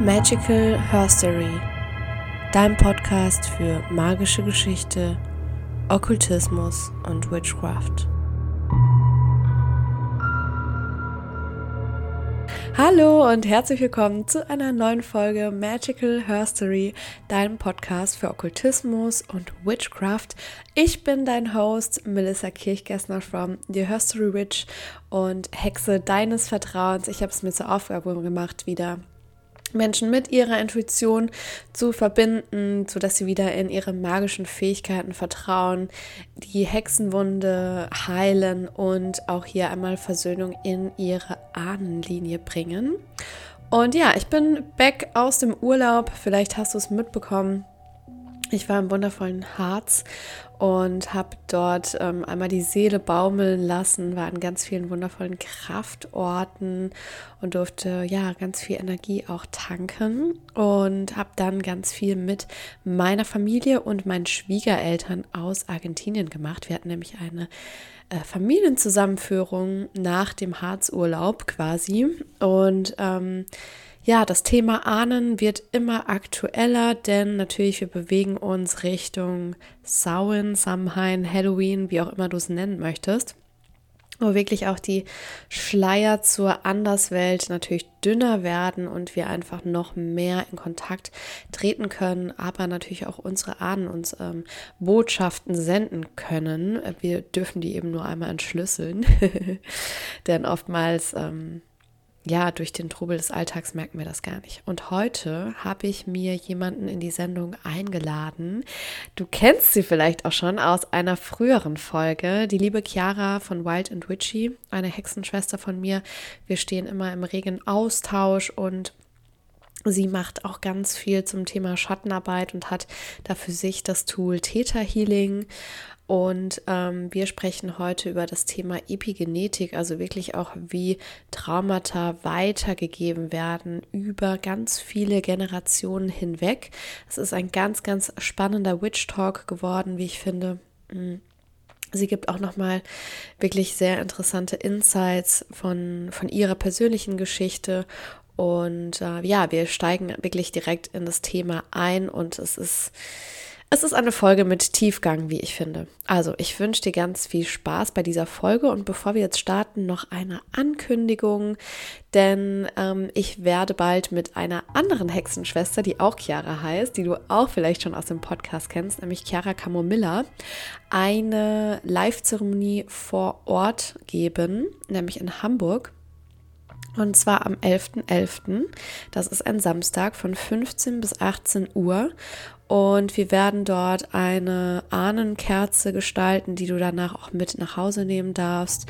Magical Herstory, dein Podcast für magische Geschichte, Okkultismus und Witchcraft. Hallo und herzlich willkommen zu einer neuen Folge Magical Herstory, deinem Podcast für Okkultismus und Witchcraft. Ich bin dein Host Melissa Kirchgessner from The Herstory Witch und Hexe deines Vertrauens. Ich habe es mir zur Aufgabe gemacht, wieder Menschen mit ihrer Intuition zu verbinden, sodass sie wieder in ihre magischen Fähigkeiten vertrauen, die Hexenwunde heilen und auch hier einmal Versöhnung in ihre Ahnenlinie bringen. Und ja, ich bin back aus dem Urlaub. Vielleicht hast du es mitbekommen. Ich war im wundervollen Harz und habe dort ähm, einmal die Seele baumeln lassen, war an ganz vielen wundervollen Kraftorten und durfte ja ganz viel Energie auch tanken und habe dann ganz viel mit meiner Familie und meinen Schwiegereltern aus Argentinien gemacht. Wir hatten nämlich eine äh, Familienzusammenführung nach dem Harzurlaub quasi und ähm, ja, das Thema Ahnen wird immer aktueller, denn natürlich wir bewegen uns Richtung Samhain, Samhain, Halloween, wie auch immer du es nennen möchtest. Wo wirklich auch die Schleier zur Anderswelt natürlich dünner werden und wir einfach noch mehr in Kontakt treten können, aber natürlich auch unsere Ahnen uns ähm, Botschaften senden können. Wir dürfen die eben nur einmal entschlüsseln, denn oftmals ähm, ja, durch den Trubel des Alltags merken wir das gar nicht. Und heute habe ich mir jemanden in die Sendung eingeladen. Du kennst sie vielleicht auch schon aus einer früheren Folge. Die liebe Chiara von Wild and Witchy, eine Hexenschwester von mir. Wir stehen immer im regen Austausch und Sie macht auch ganz viel zum Thema Schattenarbeit und hat da für sich das Tool Theta Healing. Und ähm, wir sprechen heute über das Thema Epigenetik, also wirklich auch, wie Traumata weitergegeben werden über ganz viele Generationen hinweg. Es ist ein ganz, ganz spannender Witch Talk geworden, wie ich finde. Mm. Sie gibt auch nochmal wirklich sehr interessante Insights von, von ihrer persönlichen Geschichte und äh, ja, wir steigen wirklich direkt in das Thema ein und es ist es ist eine Folge mit Tiefgang, wie ich finde. Also, ich wünsche dir ganz viel Spaß bei dieser Folge und bevor wir jetzt starten, noch eine Ankündigung, denn ähm, ich werde bald mit einer anderen Hexenschwester, die auch Chiara heißt, die du auch vielleicht schon aus dem Podcast kennst, nämlich Chiara Camomilla, eine Live-Zeremonie vor Ort geben, nämlich in Hamburg. Und zwar am 11.11. .11. Das ist ein Samstag von 15 bis 18 Uhr. Und wir werden dort eine Ahnenkerze gestalten, die du danach auch mit nach Hause nehmen darfst.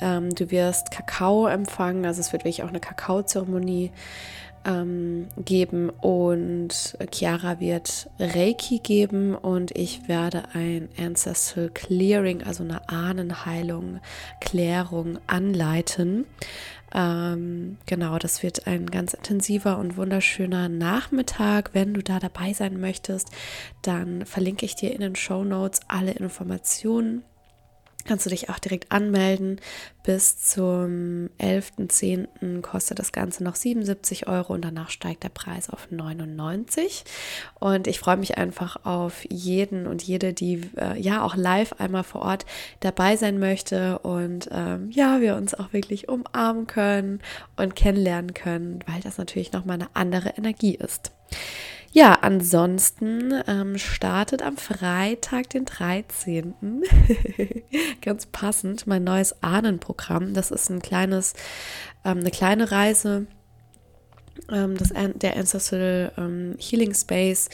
Ähm, du wirst Kakao empfangen, also es wird wirklich auch eine Kakaozeremonie ähm, geben und Chiara wird Reiki geben und ich werde ein Ancestral Clearing, also eine Ahnenheilung, Klärung anleiten. Ähm, genau, das wird ein ganz intensiver und wunderschöner Nachmittag. Wenn du da dabei sein möchtest, dann verlinke ich dir in den Show Notes alle Informationen kannst du dich auch direkt anmelden. Bis zum 11.10. kostet das Ganze noch 77 Euro und danach steigt der Preis auf 99. Und ich freue mich einfach auf jeden und jede, die äh, ja auch live einmal vor Ort dabei sein möchte und ähm, ja, wir uns auch wirklich umarmen können und kennenlernen können, weil das natürlich nochmal eine andere Energie ist. Ja, ansonsten ähm, startet am Freitag, den 13. ganz passend, mein neues Ahnenprogramm. Das ist ein kleines, ähm, eine kleine Reise. Ähm, das, der Ancestral ähm, Healing Space,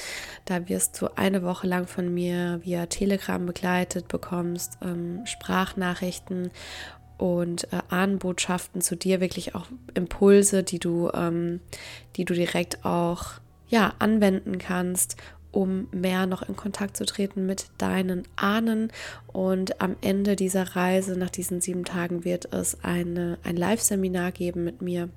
da wirst du eine Woche lang von mir via Telegram begleitet, bekommst ähm, Sprachnachrichten und äh, Ahnenbotschaften zu dir, wirklich auch Impulse, die du, ähm, die du direkt auch ja, anwenden kannst, um mehr noch in Kontakt zu treten mit deinen Ahnen. Und am Ende dieser Reise, nach diesen sieben Tagen, wird es eine, ein Live-Seminar geben mit mir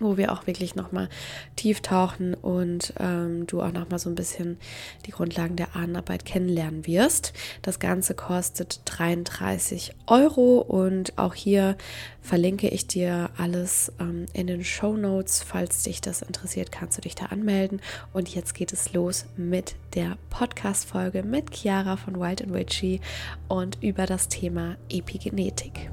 wo wir auch wirklich nochmal tief tauchen und ähm, du auch nochmal so ein bisschen die Grundlagen der Ahnenarbeit kennenlernen wirst. Das Ganze kostet 33 Euro und auch hier verlinke ich dir alles ähm, in den Show Notes. Falls dich das interessiert, kannst du dich da anmelden. Und jetzt geht es los mit der Podcast-Folge mit Chiara von Wild Witchy und über das Thema Epigenetik.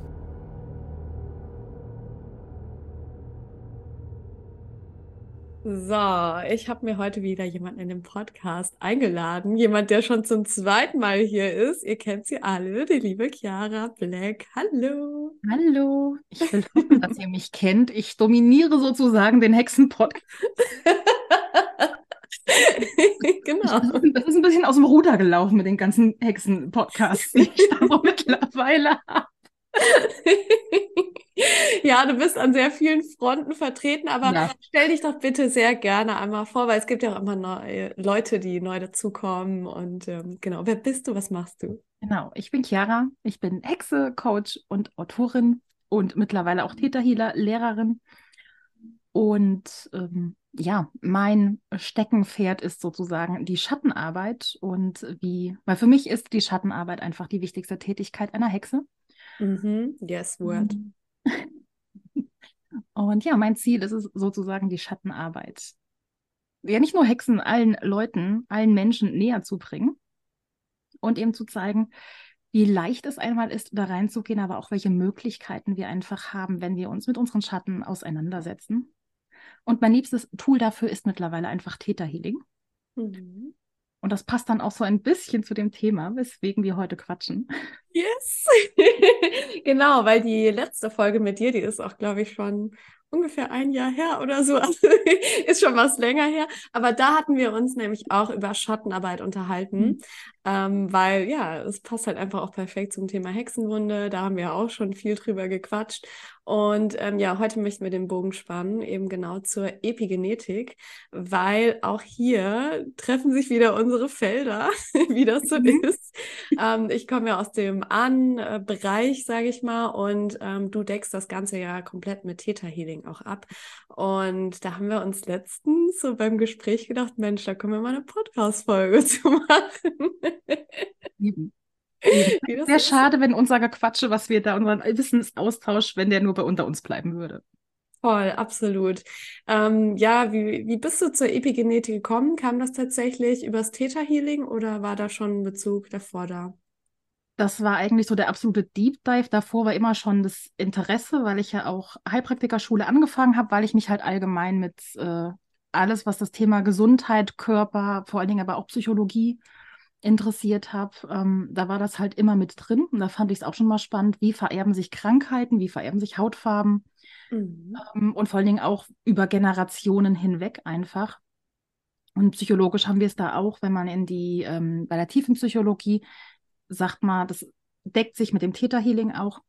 So, ich habe mir heute wieder jemanden in den Podcast eingeladen. Jemand, der schon zum zweiten Mal hier ist. Ihr kennt sie alle, die liebe Chiara Black. Hallo. Hallo. Ich will hoffen, dass ihr mich kennt. Ich dominiere sozusagen den Hexen-Podcast. genau. Das ist ein bisschen aus dem Ruder gelaufen mit den ganzen Hexen-Podcasts, die ich da so mittlerweile habe. ja, du bist an sehr vielen Fronten vertreten, aber ja. stell dich doch bitte sehr gerne einmal vor, weil es gibt ja auch immer neue Leute, die neu dazukommen. Und ähm, genau, wer bist du? Was machst du? Genau, ich bin Chiara. Ich bin Hexe, Coach und Autorin und mittlerweile auch Täterhealer, Lehrerin. Und ähm, ja, mein Steckenpferd ist sozusagen die Schattenarbeit. Und wie, weil für mich ist die Schattenarbeit einfach die wichtigste Tätigkeit einer Hexe. Mhm. Yes, word. Und ja, mein Ziel ist es sozusagen die Schattenarbeit. Ja, nicht nur Hexen, allen Leuten, allen Menschen näher zu bringen und eben zu zeigen, wie leicht es einmal ist, da reinzugehen, aber auch welche Möglichkeiten wir einfach haben, wenn wir uns mit unseren Schatten auseinandersetzen. Und mein liebstes Tool dafür ist mittlerweile einfach Täterhealing. Mhm. Und das passt dann auch so ein bisschen zu dem Thema, weswegen wir heute quatschen. Yes! genau, weil die letzte Folge mit dir, die ist auch, glaube ich, schon ungefähr ein Jahr her oder so. Also ist schon was länger her. Aber da hatten wir uns nämlich auch über Schattenarbeit unterhalten. Mhm. Ähm, weil ja, es passt halt einfach auch perfekt zum Thema Hexenwunde. Da haben wir auch schon viel drüber gequatscht. Und ähm, ja, heute möchten wir den Bogen spannen, eben genau zur Epigenetik, weil auch hier treffen sich wieder unsere Felder, wie das so mhm. ist. Ähm, ich komme ja aus dem Ahnenbereich, sage ich mal, und ähm, du deckst das Ganze ja komplett mit Theta Healing auch ab. Und da haben wir uns letztens so beim Gespräch gedacht, Mensch, da können wir mal eine Podcast-Folge zu machen. Sehr schade, wenn unser Gequatsche, was wir da, unseren Wissensaustausch, wenn der nur bei unter uns bleiben würde. Voll, absolut. Ähm, ja, wie, wie bist du zur Epigenetik gekommen? Kam das tatsächlich übers Theta Healing oder war da schon ein Bezug davor da? Das war eigentlich so der absolute Deep Dive. Davor war immer schon das Interesse, weil ich ja auch Heilpraktikerschule angefangen habe, weil ich mich halt allgemein mit äh, alles, was das Thema Gesundheit, Körper, vor allen Dingen aber auch Psychologie interessiert habe, ähm, da war das halt immer mit drin. Und da fand ich es auch schon mal spannend, wie vererben sich Krankheiten, wie vererben sich Hautfarben mhm. ähm, und vor allen Dingen auch über Generationen hinweg einfach. Und psychologisch haben wir es da auch, wenn man in die, ähm, bei der tiefen Psychologie sagt man, das deckt sich mit dem Täterhealing auch,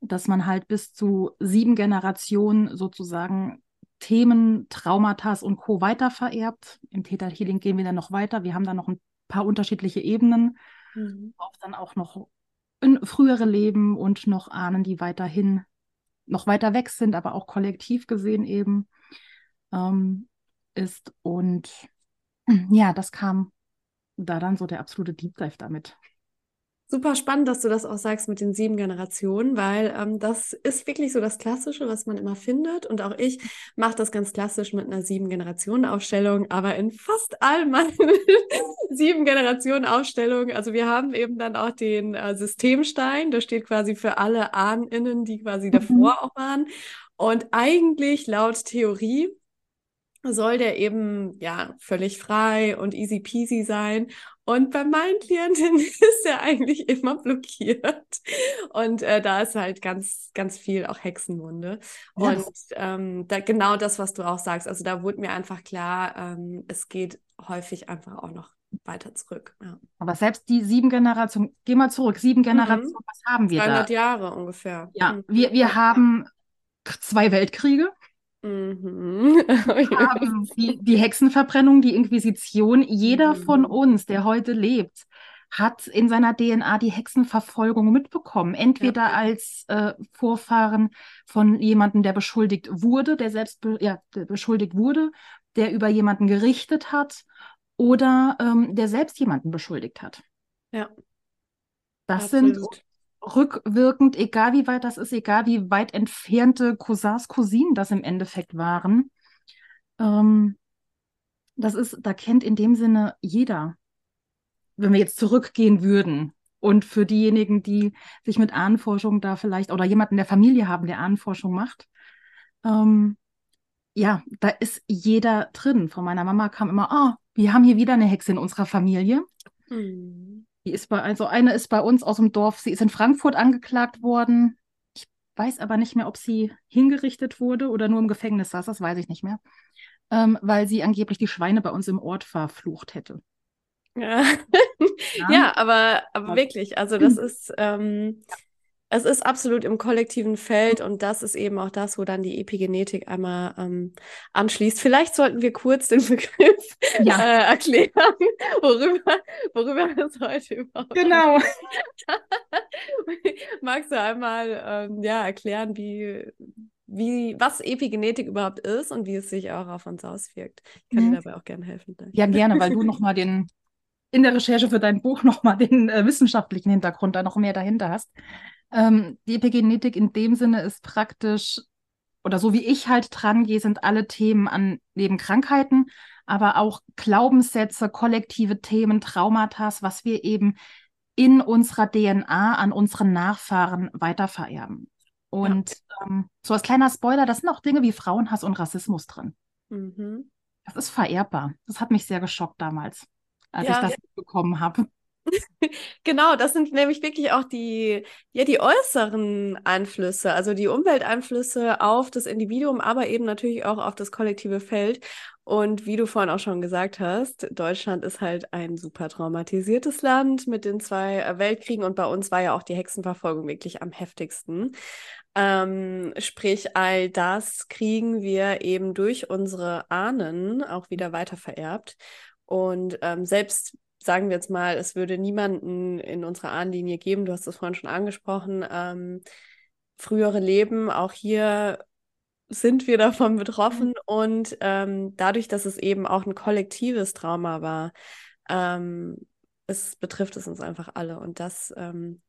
dass man halt bis zu sieben Generationen sozusagen Themen, Traumata und Co. weiter vererbt. Im Täterhealing gehen wir dann noch weiter. Wir haben da noch ein paar unterschiedliche Ebenen, mhm. auch dann auch noch in frühere Leben und noch Ahnen, die weiterhin noch weiter weg sind, aber auch kollektiv gesehen eben ähm, ist. Und ja, das kam da dann so der absolute Deep Dive damit. Super spannend, dass du das auch sagst mit den sieben Generationen, weil ähm, das ist wirklich so das Klassische, was man immer findet. Und auch ich mache das ganz klassisch mit einer sieben Generationen Ausstellung, aber in fast all meinen sieben Generationen Ausstellungen. Also wir haben eben dann auch den äh, Systemstein, der steht quasi für alle AhnInnen, die quasi mhm. davor auch waren. Und eigentlich laut Theorie soll der eben ja völlig frei und easy peasy sein. Und bei meinen Klientinnen ist er eigentlich immer blockiert. Und äh, da ist halt ganz, ganz viel auch Hexenwunde. Ja, und ähm, da, genau das, was du auch sagst. Also da wurde mir einfach klar, ähm, es geht häufig einfach auch noch weiter zurück. Ja. Aber selbst die sieben Generationen, geh mal zurück, sieben mhm. Generationen, mhm. was haben wir 300 da? Jahre ungefähr. Ja, mhm. wir, wir haben zwei Weltkriege. Mhm. die, die Hexenverbrennung, die Inquisition, jeder mhm. von uns, der heute lebt, hat in seiner DNA die Hexenverfolgung mitbekommen. Entweder ja. als äh, Vorfahren von jemandem, der beschuldigt wurde, der selbst be ja, der beschuldigt wurde, der über jemanden gerichtet hat oder ähm, der selbst jemanden beschuldigt hat. Ja. Das Absolut. sind rückwirkend, egal wie weit das ist, egal wie weit entfernte Cousins, Cousinen das im Endeffekt waren. Ähm, das ist, da kennt in dem Sinne jeder wenn wir jetzt zurückgehen würden und für diejenigen, die sich mit Ahnenforschung da vielleicht oder jemanden der Familie haben, der Ahnenforschung macht, ähm, ja, da ist jeder drin. Von meiner Mama kam immer, oh, wir haben hier wieder eine Hexe in unserer Familie. Hm. Die ist bei, also eine ist bei uns aus dem Dorf, sie ist in Frankfurt angeklagt worden. Ich weiß aber nicht mehr, ob sie hingerichtet wurde oder nur im Gefängnis saß, das weiß ich nicht mehr. Ähm, weil sie angeblich die Schweine bei uns im Ort verflucht hätte. Ja, ja aber, aber wirklich, also das ist, ähm, es ist absolut im kollektiven Feld und das ist eben auch das, wo dann die Epigenetik einmal ähm, anschließt. Vielleicht sollten wir kurz den Begriff ja. äh, erklären, worüber, worüber wir es heute überhaupt Genau. Magst du einmal ähm, ja, erklären, wie, wie, was Epigenetik überhaupt ist und wie es sich auch auf uns auswirkt? Ich kann mhm. dir dabei auch gerne helfen. Ja, gerne, weil du nochmal den in der Recherche für dein Buch nochmal den äh, wissenschaftlichen Hintergrund da noch mehr dahinter hast. Ähm, die Epigenetik in dem Sinne ist praktisch, oder so wie ich halt dran gehe, sind alle Themen an neben Krankheiten, aber auch Glaubenssätze, kollektive Themen, Traumata, was wir eben in unserer DNA an unseren Nachfahren weitervererben. Und ja. ähm, so als kleiner Spoiler, das sind auch Dinge wie Frauenhass und Rassismus drin. Mhm. Das ist vererbbar. Das hat mich sehr geschockt damals als ja, ich das bekommen habe. Genau, das sind nämlich wirklich auch die, ja, die äußeren Einflüsse, also die Umwelteinflüsse auf das Individuum, aber eben natürlich auch auf das kollektive Feld. Und wie du vorhin auch schon gesagt hast, Deutschland ist halt ein super traumatisiertes Land mit den zwei äh, Weltkriegen und bei uns war ja auch die Hexenverfolgung wirklich am heftigsten. Ähm, sprich, all das kriegen wir eben durch unsere Ahnen auch wieder weiter vererbt. Und ähm, selbst sagen wir jetzt mal, es würde niemanden in unserer Ahnenlinie geben, du hast es vorhin schon angesprochen, ähm, frühere Leben, auch hier sind wir davon betroffen. Mhm. und ähm, dadurch, dass es eben auch ein kollektives Trauma war, ähm, es betrifft es uns einfach alle. Und das ähm,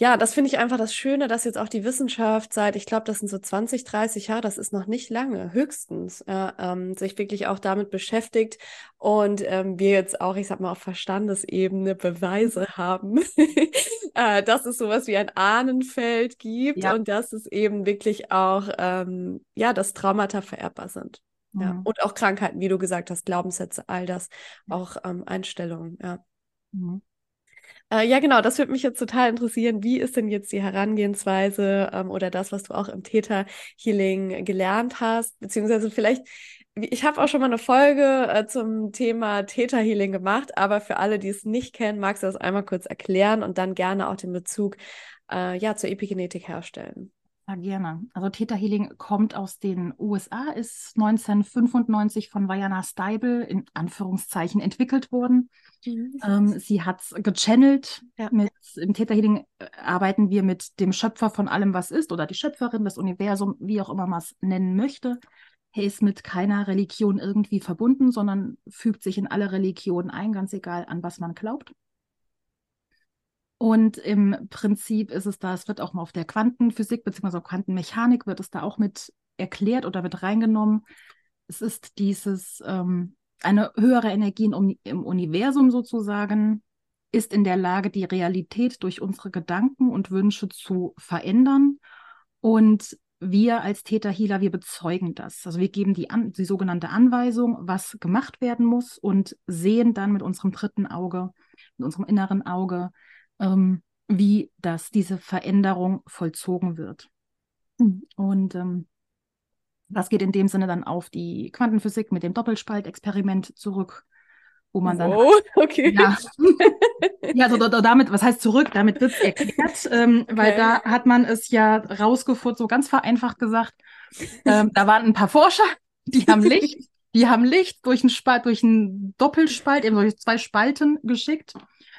ja, das finde ich einfach das Schöne, dass jetzt auch die Wissenschaft seit, ich glaube, das sind so 20, 30 Jahre, das ist noch nicht lange, höchstens, ja, ähm, sich wirklich auch damit beschäftigt und ähm, wir jetzt auch, ich sag mal, auf Verstandesebene Beweise haben, äh, dass es sowas wie ein Ahnenfeld gibt ja. und dass es eben wirklich auch, ähm, ja, dass Traumata vererbbar sind. Mhm. Ja. Und auch Krankheiten, wie du gesagt hast, Glaubenssätze, all das, auch ähm, Einstellungen, ja. Mhm. Äh, ja, genau, das würde mich jetzt total interessieren. Wie ist denn jetzt die Herangehensweise ähm, oder das, was du auch im Theta-Healing gelernt hast? Beziehungsweise vielleicht, ich habe auch schon mal eine Folge äh, zum Thema Theta-Healing gemacht, aber für alle, die es nicht kennen, magst du das einmal kurz erklären und dann gerne auch den Bezug äh, ja, zur Epigenetik herstellen. Ja, gerne. Also Theta Healing kommt aus den USA, ist 1995 von Vajana Steibel in Anführungszeichen entwickelt worden. Mhm. Ähm, sie hat es gechannelt. Ja. Mit, Im Theta Healing äh, arbeiten wir mit dem Schöpfer von allem, was ist, oder die Schöpferin, das Universum, wie auch immer man es nennen möchte. Er ist mit keiner Religion irgendwie verbunden, sondern fügt sich in alle Religionen ein, ganz egal, an was man glaubt. Und im Prinzip ist es da, es wird auch mal auf der Quantenphysik bzw. Quantenmechanik wird es da auch mit erklärt oder mit reingenommen. Es ist dieses, ähm, eine höhere Energie im, Universum sozusagen, ist in der Lage, die Realität durch unsere Gedanken und Wünsche zu verändern. Und wir als Täter-Healer, wir bezeugen das. Also wir geben die, an, die sogenannte Anweisung, was gemacht werden muss und sehen dann mit unserem dritten Auge, mit unserem inneren Auge, ähm, wie das, diese Veränderung vollzogen wird. Und ähm, das geht in dem Sinne dann auf die Quantenphysik mit dem Doppelspaltexperiment zurück, wo man dann. Oh, okay. Ja, ja also da, damit, was heißt zurück? Damit wird es erklärt, ähm, okay. weil da hat man es ja rausgefunden, so ganz vereinfacht gesagt. Ähm, da waren ein paar Forscher, die haben Licht, die haben Licht durch einen Spalt, durch einen Doppelspalt, eben durch zwei Spalten geschickt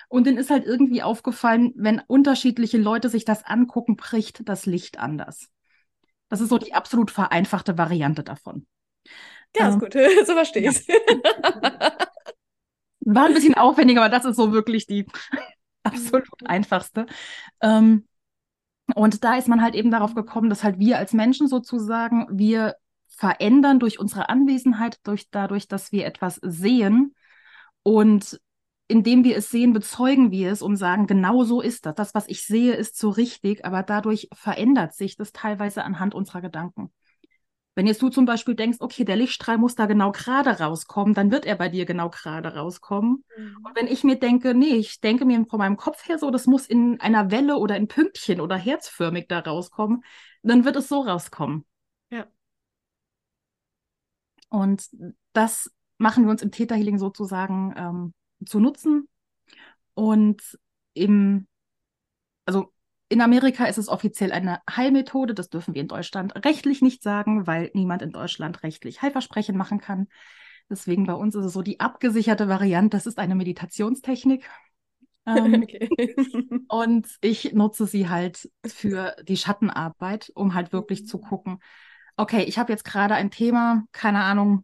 Und denen ist halt irgendwie aufgefallen, wenn unterschiedliche Leute sich das angucken, bricht das Licht anders. Das ist so die absolut vereinfachte Variante davon. Ja, ist ähm, gut. so verstehe ich es. Ja. War ein bisschen aufwendiger, aber das ist so wirklich die absolut einfachste. Ähm, und da ist man halt eben darauf gekommen, dass halt wir als Menschen sozusagen, wir verändern durch unsere Anwesenheit, durch dadurch, dass wir etwas sehen und indem wir es sehen, bezeugen wir es und sagen, genau so ist das. Das, was ich sehe, ist so richtig, aber dadurch verändert sich das teilweise anhand unserer Gedanken. Wenn jetzt du zum Beispiel denkst, okay, der Lichtstrahl muss da genau gerade rauskommen, dann wird er bei dir genau gerade rauskommen. Mhm. Und wenn ich mir denke, nee, ich denke mir von meinem Kopf her so, das muss in einer Welle oder in Pünktchen oder herzförmig da rauskommen, dann wird es so rauskommen. Ja. Und das machen wir uns im Täterhealing sozusagen ähm, zu nutzen. Und im, also in Amerika ist es offiziell eine Heilmethode. Das dürfen wir in Deutschland rechtlich nicht sagen, weil niemand in Deutschland rechtlich Heilversprechen machen kann. Deswegen bei uns ist es so die abgesicherte Variante. Das ist eine Meditationstechnik. Ähm, okay. und ich nutze sie halt für die Schattenarbeit, um halt wirklich zu gucken, okay, ich habe jetzt gerade ein Thema, keine Ahnung,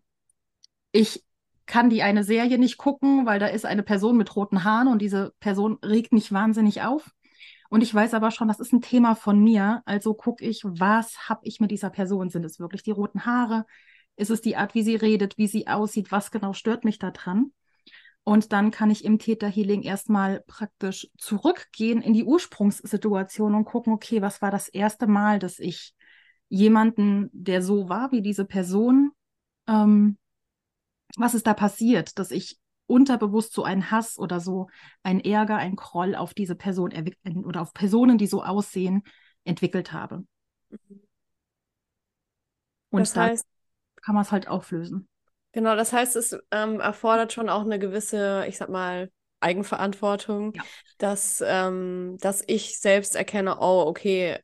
ich kann die eine Serie nicht gucken, weil da ist eine Person mit roten Haaren und diese Person regt mich wahnsinnig auf. Und ich weiß aber schon, das ist ein Thema von mir. Also gucke ich, was habe ich mit dieser Person? Sind es wirklich die roten Haare? Ist es die Art, wie sie redet, wie sie aussieht? Was genau stört mich da dran? Und dann kann ich im Täterhealing erstmal praktisch zurückgehen in die Ursprungssituation und gucken, okay, was war das erste Mal, dass ich jemanden, der so war wie diese Person, ähm, was ist da passiert, dass ich unterbewusst so einen Hass oder so ein Ärger, ein Groll auf diese Person oder auf Personen, die so aussehen, entwickelt habe. Und das heißt, kann man es halt auflösen. Genau, das heißt, es ähm, erfordert schon auch eine gewisse, ich sag mal, Eigenverantwortung, ja. dass, ähm, dass ich selbst erkenne, oh, okay,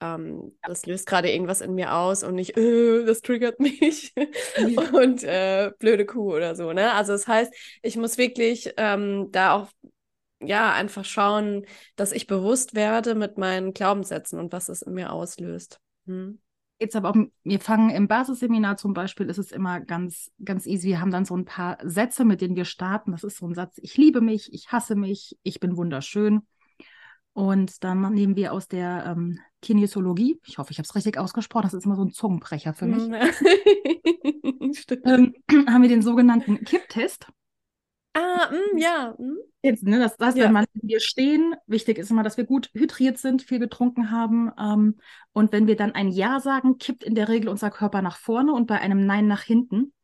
ähm, ja. das löst gerade irgendwas in mir aus und nicht, äh, das triggert mich und äh, blöde Kuh oder so. Ne? Also das heißt, ich muss wirklich ähm, da auch ja einfach schauen, dass ich bewusst werde mit meinen Glaubenssätzen und was es in mir auslöst. Hm. Jetzt aber auch, wir fangen im Basisseminar zum Beispiel, ist es immer ganz, ganz easy. Wir haben dann so ein paar Sätze, mit denen wir starten. Das ist so ein Satz, ich liebe mich, ich hasse mich, ich bin wunderschön. Und dann nehmen wir aus der ähm, Kinesiologie, ich hoffe, ich habe es richtig ausgesprochen, das ist immer so ein Zungenbrecher für mich, mhm. ähm, haben wir den sogenannten Kipptest. Ah, mh, mm, ja. Mh. Jetzt, ne, das heißt, ja. wenn man, wir stehen, wichtig ist immer, dass wir gut hydriert sind, viel getrunken haben. Ähm, und wenn wir dann ein Ja sagen, kippt in der Regel unser Körper nach vorne und bei einem Nein nach hinten.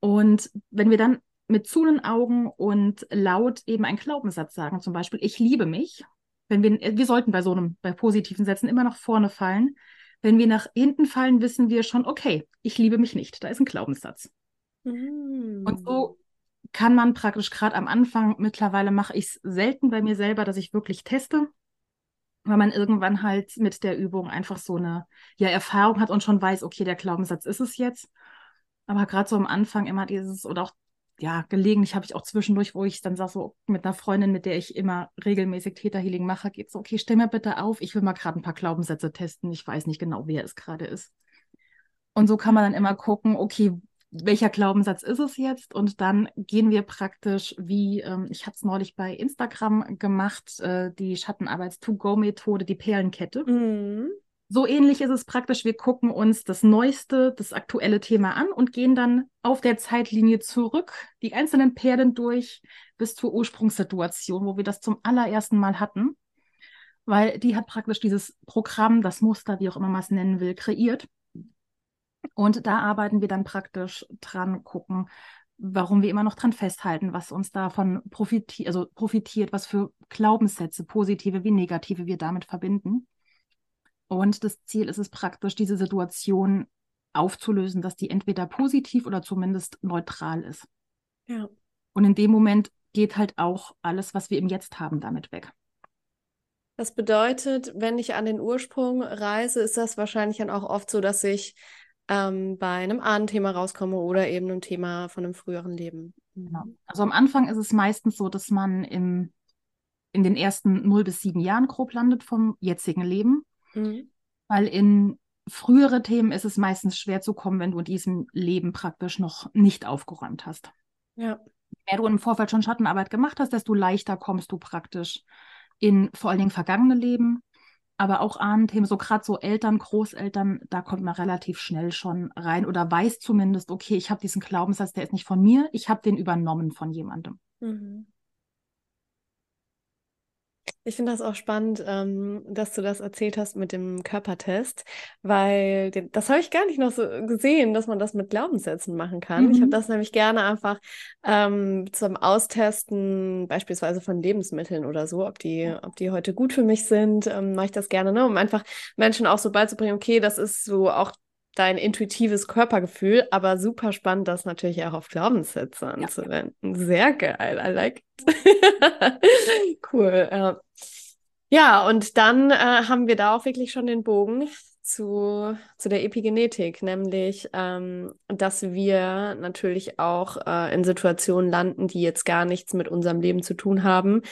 Und wenn wir dann mit zunen Augen und laut eben einen Glaubenssatz sagen, zum Beispiel, ich liebe mich, wenn wir, wir sollten bei so einem, bei positiven Sätzen immer nach vorne fallen. Wenn wir nach hinten fallen, wissen wir schon, okay, ich liebe mich nicht. Da ist ein Glaubenssatz. Mm. Und so kann man praktisch gerade am Anfang, mittlerweile mache ich es selten bei mir selber, dass ich wirklich teste, weil man irgendwann halt mit der Übung einfach so eine ja, Erfahrung hat und schon weiß, okay, der Glaubenssatz ist es jetzt. Aber gerade so am Anfang immer dieses, oder auch ja, gelegentlich habe ich auch zwischendurch, wo ich dann sage, so mit einer Freundin, mit der ich immer regelmäßig Täterhealing mache, geht so, okay, stell mir bitte auf, ich will mal gerade ein paar Glaubenssätze testen. Ich weiß nicht genau, wer es gerade ist. Und so kann man dann immer gucken, okay, welcher Glaubenssatz ist es jetzt? Und dann gehen wir praktisch wie, ähm, ich habe es neulich bei Instagram gemacht, äh, die Schattenarbeits-to-go-Methode, die Perlenkette. Mhm. So ähnlich ist es praktisch, wir gucken uns das neueste, das aktuelle Thema an und gehen dann auf der Zeitlinie zurück, die einzelnen Perlen durch bis zur Ursprungssituation, wo wir das zum allerersten Mal hatten, weil die hat praktisch dieses Programm, das Muster, wie auch immer man es nennen will, kreiert. Und da arbeiten wir dann praktisch dran, gucken, warum wir immer noch dran festhalten, was uns davon profitiert, also profitiert, was für Glaubenssätze, positive wie negative, wir damit verbinden. Und das Ziel ist es praktisch, diese Situation aufzulösen, dass die entweder positiv oder zumindest neutral ist. Ja. Und in dem Moment geht halt auch alles, was wir im Jetzt haben, damit weg. Das bedeutet, wenn ich an den Ursprung reise, ist das wahrscheinlich dann auch oft so, dass ich ähm, bei einem Ahnenthema rauskomme oder eben einem Thema von einem früheren Leben. Genau. Also am Anfang ist es meistens so, dass man im in den ersten 0 bis 7 Jahren grob landet vom jetzigen Leben. Mhm. Weil in frühere Themen ist es meistens schwer zu kommen, wenn du in diesem Leben praktisch noch nicht aufgeräumt hast. Ja. Je mehr du im Vorfeld schon Schattenarbeit gemacht hast, desto leichter kommst du praktisch in vor allen Dingen vergangene Leben, aber auch Ahnenthemen, so gerade so Eltern, Großeltern, da kommt man relativ schnell schon rein oder weiß zumindest, okay, ich habe diesen Glaubenssatz, der ist nicht von mir, ich habe den übernommen von jemandem. Mhm. Ich finde das auch spannend, ähm, dass du das erzählt hast mit dem Körpertest, weil das habe ich gar nicht noch so gesehen, dass man das mit Glaubenssätzen machen kann. Mhm. Ich habe das nämlich gerne einfach ähm, zum Austesten, beispielsweise von Lebensmitteln oder so, ob die, ob die heute gut für mich sind, ähm, mache ich das gerne, ne? um einfach Menschen auch so beizubringen, okay, das ist so auch dein intuitives Körpergefühl, aber super spannend, das natürlich auch auf Glaubenssätze anzuwenden. Ja. Sehr geil, I like it. cool. Ja. ja, und dann äh, haben wir da auch wirklich schon den Bogen zu, zu der Epigenetik, nämlich, ähm, dass wir natürlich auch äh, in Situationen landen, die jetzt gar nichts mit unserem Leben zu tun haben,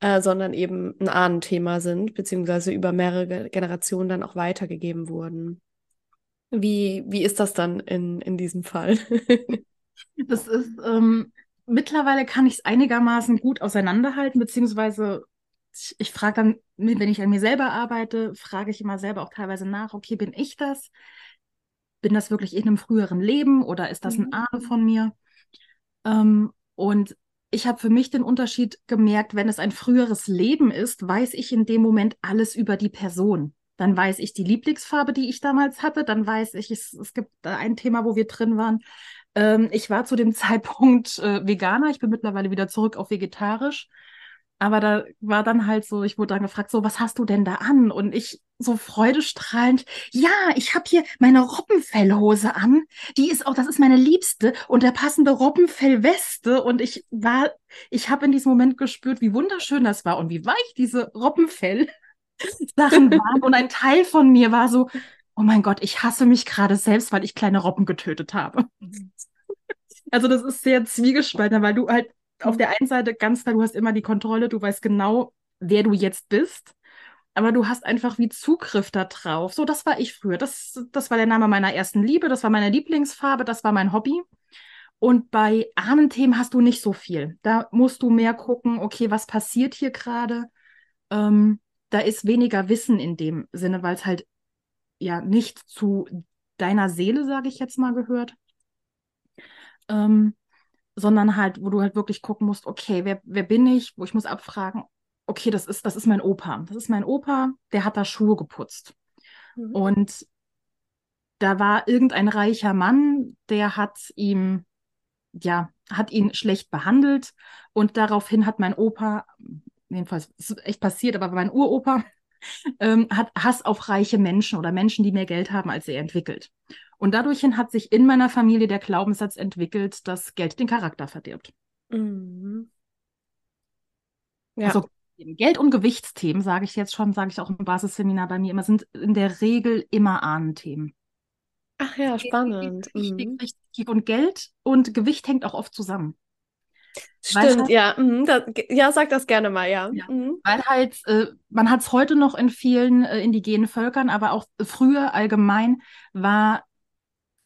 äh, sondern eben ein Ahnenthema sind, beziehungsweise über mehrere Generationen dann auch weitergegeben wurden. Wie, wie ist das dann in, in diesem Fall? das ist, ähm, mittlerweile kann ich es einigermaßen gut auseinanderhalten, beziehungsweise ich, ich frage dann, wenn ich an mir selber arbeite, frage ich immer selber auch teilweise nach, okay, bin ich das? Bin das wirklich in einem früheren Leben oder ist das ein mhm. Ahne von mir? Ähm, und ich habe für mich den Unterschied gemerkt, wenn es ein früheres Leben ist, weiß ich in dem Moment alles über die Person. Dann weiß ich die Lieblingsfarbe, die ich damals hatte. Dann weiß ich, es, es gibt ein Thema, wo wir drin waren. Ähm, ich war zu dem Zeitpunkt äh, Veganer. Ich bin mittlerweile wieder zurück auf vegetarisch. Aber da war dann halt so, ich wurde dann gefragt, so, was hast du denn da an? Und ich so freudestrahlend, ja, ich habe hier meine Robbenfellhose an. Die ist auch, das ist meine Liebste und der passende Robbenfellweste. Und ich war, ich habe in diesem Moment gespürt, wie wunderschön das war und wie weich diese Robbenfell Sachen waren. Und ein Teil von mir war so, oh mein Gott, ich hasse mich gerade selbst, weil ich kleine Robben getötet habe. Also das ist sehr zwiegespalten, weil du halt auf der einen Seite ganz klar, du hast immer die Kontrolle, du weißt genau, wer du jetzt bist, aber du hast einfach wie Zugriff da drauf. So, das war ich früher. Das, das war der Name meiner ersten Liebe, das war meine Lieblingsfarbe, das war mein Hobby. Und bei Ahnenthemen hast du nicht so viel. Da musst du mehr gucken, okay, was passiert hier gerade? Ähm, da ist weniger Wissen in dem Sinne, weil es halt ja nicht zu deiner Seele, sage ich jetzt mal, gehört. Ähm, sondern halt, wo du halt wirklich gucken musst, okay, wer, wer bin ich? Wo ich muss abfragen, okay, das ist, das ist mein Opa. Das ist mein Opa, der hat da Schuhe geputzt. Mhm. Und da war irgendein reicher Mann, der hat ihm, ja, hat ihn schlecht behandelt und daraufhin hat mein Opa jedenfalls ist echt passiert, aber mein Uropa ähm, hat Hass auf reiche Menschen oder Menschen, die mehr Geld haben als er entwickelt. Und dadurch hat sich in meiner Familie der Glaubenssatz entwickelt, dass Geld den Charakter verdirbt. Mhm. Ja. Also Geld- und Gewichtsthemen, sage ich jetzt schon, sage ich auch im Basisseminar bei mir immer, sind in der Regel immer Ahnenthemen. Ach ja, spannend. Richtig, mhm. richtig. Und Geld und Gewicht hängt auch oft zusammen. Stimmt, halt, ja. Mhm, das, ja, sag das gerne mal, ja. ja mhm. Weil halt, äh, man hat es heute noch in vielen äh, indigenen Völkern, aber auch früher allgemein war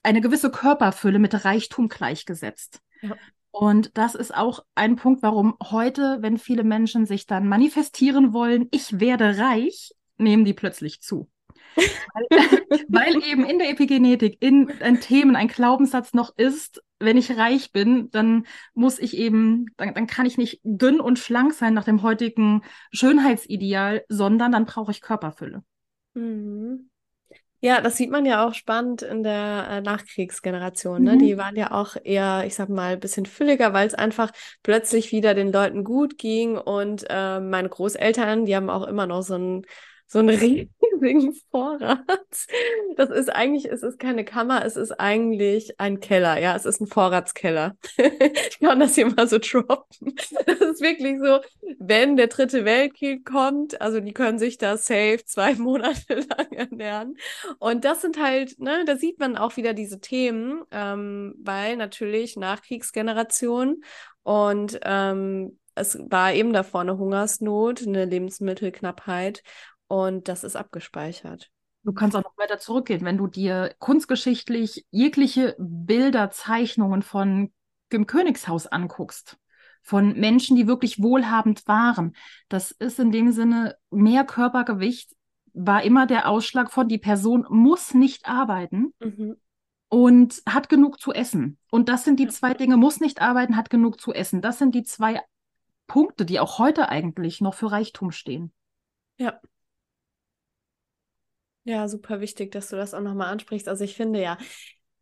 eine gewisse Körperfülle mit Reichtum gleichgesetzt. Ja. Und das ist auch ein Punkt, warum heute, wenn viele Menschen sich dann manifestieren wollen, ich werde reich, nehmen die plötzlich zu. Weil, weil, eben in der Epigenetik, in, in Themen ein Glaubenssatz noch ist, wenn ich reich bin, dann muss ich eben, dann, dann kann ich nicht dünn und schlank sein nach dem heutigen Schönheitsideal, sondern dann brauche ich Körperfülle. Mhm. Ja, das sieht man ja auch spannend in der äh, Nachkriegsgeneration. Ne? Mhm. Die waren ja auch eher, ich sag mal, ein bisschen fülliger, weil es einfach plötzlich wieder den Leuten gut ging. Und äh, meine Großeltern, die haben auch immer noch so ein so einen riesigen Vorrat. Das ist eigentlich, es ist keine Kammer, es ist eigentlich ein Keller. Ja, es ist ein Vorratskeller. ich kann das hier mal so droppen. Das ist wirklich so, wenn der dritte Weltkrieg kommt, also die können sich da safe zwei Monate lang ernähren. Und das sind halt, ne, da sieht man auch wieder diese Themen, ähm, weil natürlich Nachkriegsgeneration und ähm, es war eben davor eine Hungersnot, eine Lebensmittelknappheit und das ist abgespeichert. Du kannst auch noch weiter zurückgehen, wenn du dir kunstgeschichtlich jegliche Bilder, Zeichnungen von dem Königshaus anguckst, von Menschen, die wirklich wohlhabend waren. Das ist in dem Sinne mehr Körpergewicht, war immer der Ausschlag von, die Person muss nicht arbeiten mhm. und hat genug zu essen. Und das sind die zwei Dinge, muss nicht arbeiten, hat genug zu essen. Das sind die zwei Punkte, die auch heute eigentlich noch für Reichtum stehen. Ja. Ja, super wichtig, dass du das auch nochmal ansprichst. Also ich finde ja,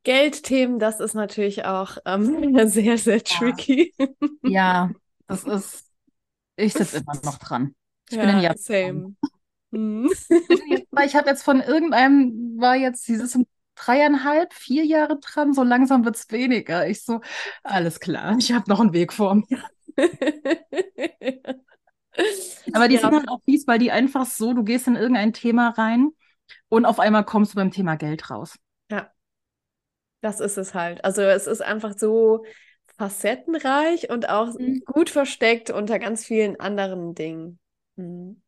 Geldthemen, das ist natürlich auch ähm, sehr, sehr tricky. Ja, das ist, ich sitze immer noch dran. Ich ja, bin in Japan. Same. Hm. ich habe jetzt von irgendeinem, war jetzt dieses dreieinhalb, vier Jahre dran, so langsam wird es weniger. Ich so, alles klar, ich habe noch einen Weg vor mir. Aber die ja. sind halt auch fies, weil die einfach so, du gehst in irgendein Thema rein und auf einmal kommst du beim Thema Geld raus. Ja. Das ist es halt. Also es ist einfach so facettenreich und auch mhm. gut versteckt unter ganz vielen anderen Dingen. Mhm.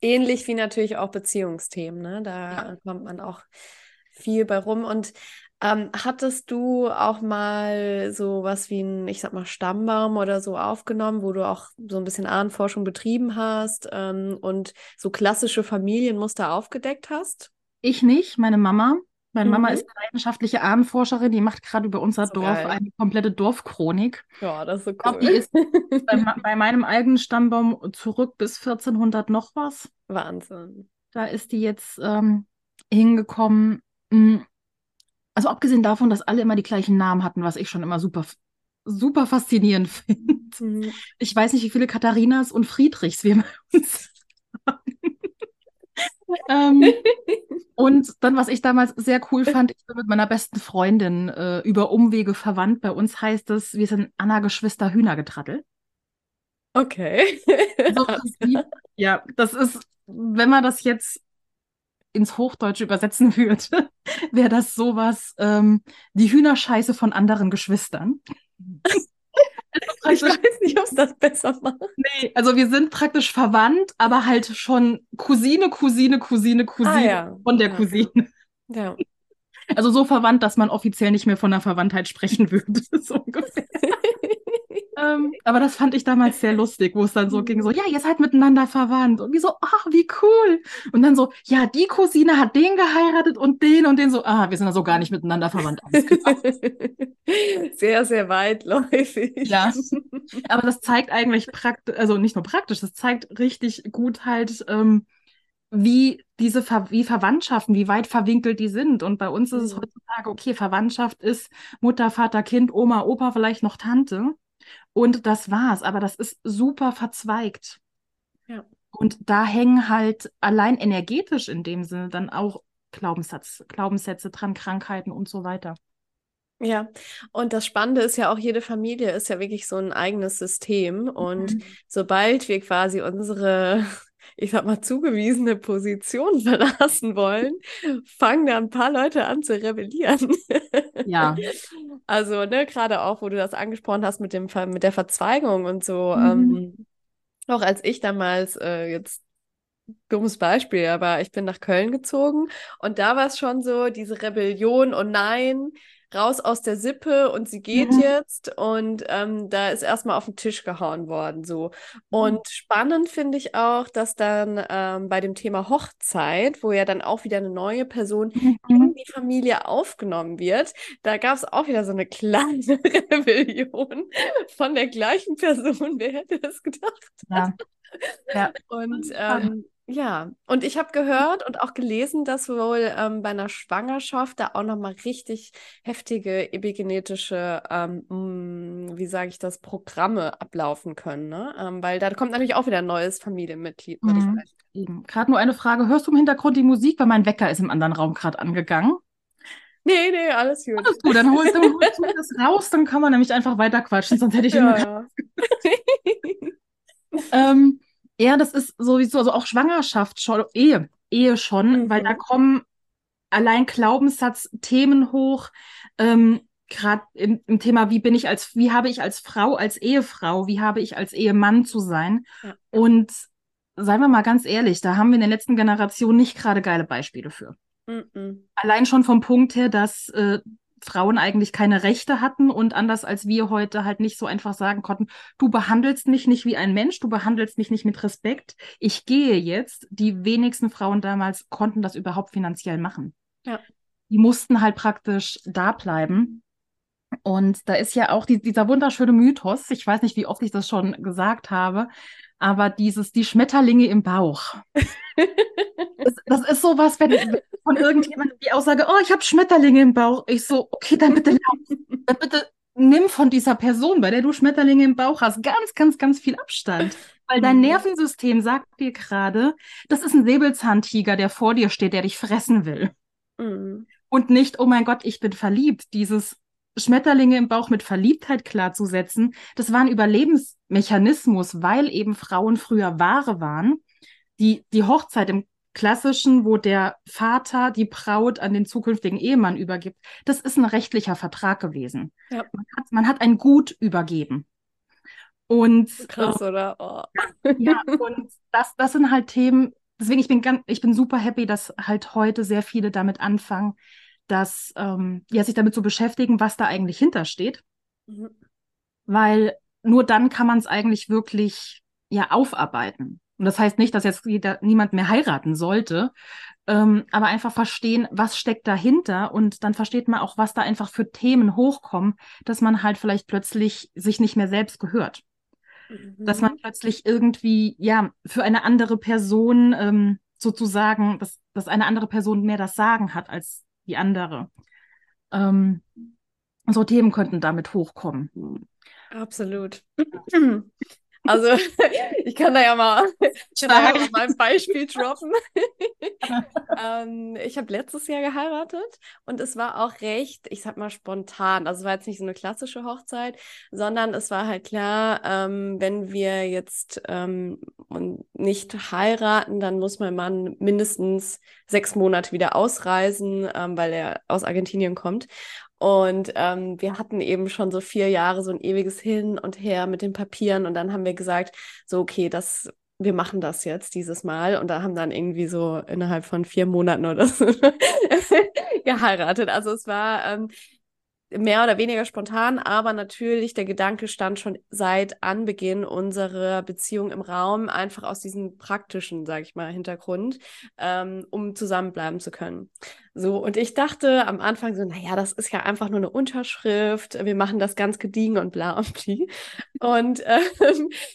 Ähnlich wie natürlich auch Beziehungsthemen, ne? Da ja. kommt man auch viel bei rum. Und ähm, hattest du auch mal so was wie ein, ich sag mal, Stammbaum oder so aufgenommen, wo du auch so ein bisschen Ahnenforschung betrieben hast ähm, und so klassische Familienmuster aufgedeckt hast? Ich nicht, meine Mama. Meine mhm. Mama ist eine leidenschaftliche Ahnenforscherin, die macht gerade über unser so Dorf geil. eine komplette Dorfchronik. Ja, das ist so cool. Ich glaube, die ist bei, bei, meinem eigenen Stammbaum zurück bis 1400 noch was. Wahnsinn. Da ist die jetzt ähm, hingekommen. Hm, also abgesehen davon, dass alle immer die gleichen Namen hatten, was ich schon immer super, super faszinierend finde. Mhm. Ich weiß nicht, wie viele Katharinas und Friedrichs wir bei uns haben. ähm, und dann, was ich damals sehr cool fand, ich bin mit meiner besten Freundin äh, über Umwege verwandt. Bei uns heißt es, wir sind Anna Geschwister Hühnergetrattel. Okay. so, ja, das ist, wenn man das jetzt ins Hochdeutsche übersetzen würde, wäre das sowas, ähm, die Hühnerscheiße von anderen Geschwistern. ich weiß nicht, ob es das besser macht. Nee, also wir sind praktisch verwandt, aber halt schon Cousine, Cousine, Cousine, Cousine ah, ja. von der ja. Cousine. Ja. Also so verwandt, dass man offiziell nicht mehr von der Verwandtheit sprechen würde, so ungefähr. ähm, aber das fand ich damals sehr lustig, wo es dann so ging, so, ja, ihr seid miteinander verwandt. Und wie so, ach, wie cool. Und dann so, ja, die Cousine hat den geheiratet und den und den so, ah, wir sind also gar nicht miteinander verwandt. sehr, sehr weitläufig. Ja. Aber das zeigt eigentlich praktisch, also nicht nur praktisch, das zeigt richtig gut halt, ähm, wie diese Ver wie Verwandtschaften, wie weit verwinkelt die sind. Und bei uns ist es mhm. heutzutage, okay, Verwandtschaft ist Mutter, Vater, Kind, Oma, Opa, vielleicht noch Tante. Und das war's. Aber das ist super verzweigt. Ja. Und da hängen halt allein energetisch in dem Sinne dann auch Glaubenssatz, Glaubenssätze dran, Krankheiten und so weiter. Ja, und das Spannende ist ja auch, jede Familie ist ja wirklich so ein eigenes System. Und mhm. sobald wir quasi unsere ich sag mal, zugewiesene Position verlassen wollen, fangen da ein paar Leute an zu rebellieren. Ja. Also, ne, gerade auch, wo du das angesprochen hast mit dem mit der Verzweigung und so, mhm. ähm, auch als ich damals äh, jetzt dummes Beispiel, aber ich bin nach Köln gezogen und da war es schon so, diese Rebellion, und oh nein, raus aus der Sippe und sie geht mhm. jetzt und ähm, da ist erstmal auf den Tisch gehauen worden so. Und mhm. spannend finde ich auch, dass dann ähm, bei dem Thema Hochzeit, wo ja dann auch wieder eine neue Person mhm. in die Familie aufgenommen wird, da gab es auch wieder so eine kleine Rebellion von der gleichen Person. Wer hätte das gedacht? Ja. ja. Und ähm, ja, und ich habe gehört und auch gelesen, dass wohl ähm, bei einer Schwangerschaft da auch nochmal richtig heftige epigenetische, ähm, mh, mm, wie sage ich das, Programme ablaufen können. Ne? Ähm, weil da kommt natürlich auch wieder ein neues Familienmitglied. Mhm. Gerade nur eine Frage. Hörst du im Hintergrund die Musik? Weil mein Wecker ist im anderen Raum gerade angegangen. Nee, nee, alles gut. Alles gut, dann holst, dann holst du das raus, dann kann man nämlich einfach weiter quatschen, sonst hätte ich ja, ja. ähm, ja, das ist sowieso, also auch Schwangerschaft schon, Ehe, Ehe schon, mhm. weil da kommen allein Glaubenssatz-Themen hoch. Ähm, gerade im, im, Thema, wie bin ich als, wie habe ich als Frau, als Ehefrau, wie habe ich als Ehemann zu sein. Ja. Und seien wir mal ganz ehrlich, da haben wir in den letzten Generationen nicht gerade geile Beispiele für. Mhm. Allein schon vom Punkt her, dass äh, Frauen eigentlich keine Rechte hatten und anders als wir heute halt nicht so einfach sagen konnten, du behandelst mich nicht wie ein Mensch, du behandelst mich nicht mit Respekt, ich gehe jetzt. Die wenigsten Frauen damals konnten das überhaupt finanziell machen. Ja. Die mussten halt praktisch da bleiben. Und da ist ja auch die, dieser wunderschöne Mythos, ich weiß nicht, wie oft ich das schon gesagt habe, aber dieses, die Schmetterlinge im Bauch. das, das, ist sowas, wenn von irgendjemandem die Aussage, oh, ich habe Schmetterlinge im Bauch. Ich so, okay, dann bitte, dann bitte nimm von dieser Person, bei der du Schmetterlinge im Bauch hast, ganz, ganz, ganz viel Abstand. Weil dein. Nervensystem sagt dir gerade, das ist ein Säbelzahntiger, der vor dir steht, der dich fressen will. Mhm. Und nicht, oh mein Gott, ich bin verliebt. Dieses, Schmetterlinge im Bauch mit Verliebtheit klarzusetzen, das war ein Überlebensmechanismus, weil eben Frauen früher Ware waren. Die, die Hochzeit im klassischen, wo der Vater die Braut an den zukünftigen Ehemann übergibt, das ist ein rechtlicher Vertrag gewesen. Ja. Man, hat, man hat ein Gut übergeben. Und krass, äh, oder? Oh. Ja, und das, das sind halt Themen, deswegen ich bin ganz, ich bin super happy, dass halt heute sehr viele damit anfangen, dass, ähm, ja, sich damit zu beschäftigen, was da eigentlich hintersteht. Mhm. Weil nur dann kann man es eigentlich wirklich ja aufarbeiten. Und das heißt nicht, dass jetzt jeder, niemand mehr heiraten sollte, ähm, aber einfach verstehen, was steckt dahinter und dann versteht man auch, was da einfach für Themen hochkommen, dass man halt vielleicht plötzlich sich nicht mehr selbst gehört. Mhm. Dass man plötzlich irgendwie, ja, für eine andere Person ähm, sozusagen, dass, dass eine andere Person mehr das Sagen hat als die andere. Ähm, so Themen könnten damit hochkommen. Absolut. Also ich kann da ja mal, ich kann da ja mal ein Beispiel droppen. ähm, ich habe letztes Jahr geheiratet und es war auch recht, ich sag mal spontan. Also es war jetzt nicht so eine klassische Hochzeit, sondern es war halt klar, ähm, wenn wir jetzt ähm, nicht heiraten, dann muss mein Mann mindestens sechs Monate wieder ausreisen, ähm, weil er aus Argentinien kommt. Und ähm, wir hatten eben schon so vier Jahre so ein ewiges Hin und Her mit den Papieren. Und dann haben wir gesagt, so, okay, das, wir machen das jetzt dieses Mal. Und da haben dann irgendwie so innerhalb von vier Monaten oder so geheiratet. Also es war, ähm, mehr oder weniger spontan, aber natürlich der Gedanke stand schon seit Anbeginn unserer Beziehung im Raum, einfach aus diesem praktischen, sag ich mal, Hintergrund, ähm, um zusammenbleiben zu können. So, und ich dachte am Anfang so, naja, das ist ja einfach nur eine Unterschrift, wir machen das ganz gediegen und bla und bli. Und äh,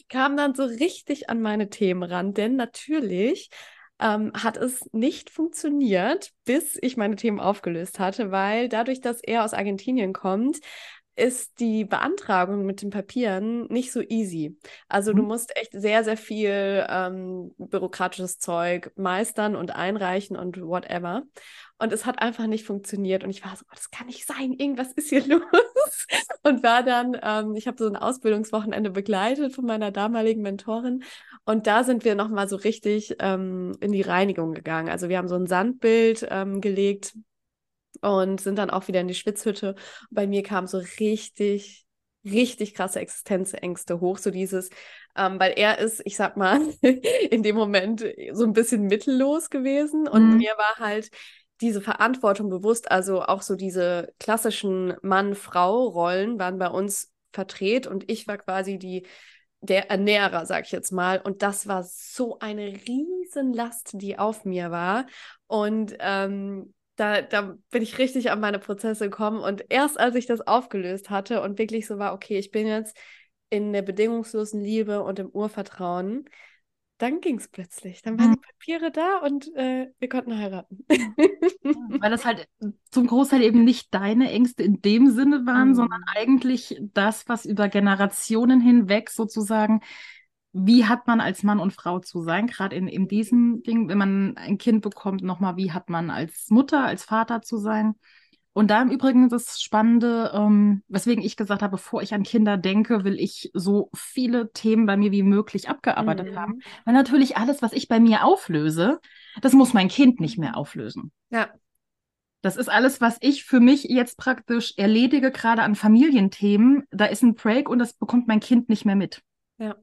kam dann so richtig an meine Themen ran, denn natürlich ähm, hat es nicht funktioniert, bis ich meine Themen aufgelöst hatte, weil dadurch, dass er aus Argentinien kommt, ist die Beantragung mit den Papieren nicht so easy. Also mhm. du musst echt sehr, sehr viel ähm, bürokratisches Zeug meistern und einreichen und whatever. Und es hat einfach nicht funktioniert. Und ich war so, oh, das kann nicht sein, irgendwas ist hier los. Und war dann, ähm, ich habe so ein Ausbildungswochenende begleitet von meiner damaligen Mentorin. Und da sind wir nochmal so richtig ähm, in die Reinigung gegangen. Also wir haben so ein Sandbild ähm, gelegt und sind dann auch wieder in die Schwitzhütte. bei mir kam so richtig, richtig krasse Existenzängste hoch. So dieses, ähm, weil er ist, ich sag mal, in dem Moment so ein bisschen mittellos gewesen. Und mhm. mir war halt diese Verantwortung bewusst, also auch so diese klassischen Mann-Frau-Rollen waren bei uns verdreht und ich war quasi die der Ernährer, sag ich jetzt mal. Und das war so eine Riesenlast, die auf mir war. Und ähm, da, da bin ich richtig an meine Prozesse gekommen. Und erst als ich das aufgelöst hatte und wirklich so war, okay, ich bin jetzt in der bedingungslosen Liebe und im Urvertrauen, dann ging es plötzlich. Dann waren die Papiere da und äh, wir konnten heiraten. Weil das halt zum Großteil eben nicht deine Ängste in dem Sinne waren, mhm. sondern eigentlich das, was über Generationen hinweg sozusagen, wie hat man als Mann und Frau zu sein, gerade in, in diesem Ding, wenn man ein Kind bekommt, nochmal, wie hat man als Mutter, als Vater zu sein. Und da im Übrigen das Spannende, ähm, weswegen ich gesagt habe, bevor ich an Kinder denke, will ich so viele Themen bei mir wie möglich abgearbeitet mhm. haben. Weil natürlich alles, was ich bei mir auflöse, das muss mein Kind nicht mehr auflösen. Ja. Das ist alles, was ich für mich jetzt praktisch erledige, gerade an Familienthemen. Da ist ein Break und das bekommt mein Kind nicht mehr mit. Ja.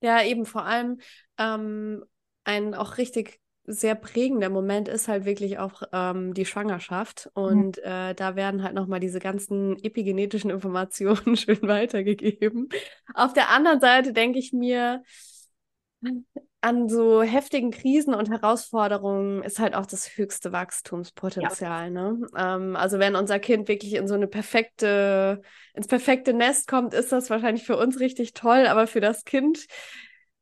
Ja, eben vor allem ähm, ein auch richtig sehr prägender Moment ist halt wirklich auch ähm, die Schwangerschaft. Und mhm. äh, da werden halt nochmal diese ganzen epigenetischen Informationen schön weitergegeben. Auf der anderen Seite denke ich mir, an so heftigen Krisen und Herausforderungen ist halt auch das höchste Wachstumspotenzial. Ja. Ne? Ähm, also wenn unser Kind wirklich in so eine perfekte, ins perfekte Nest kommt, ist das wahrscheinlich für uns richtig toll, aber für das Kind,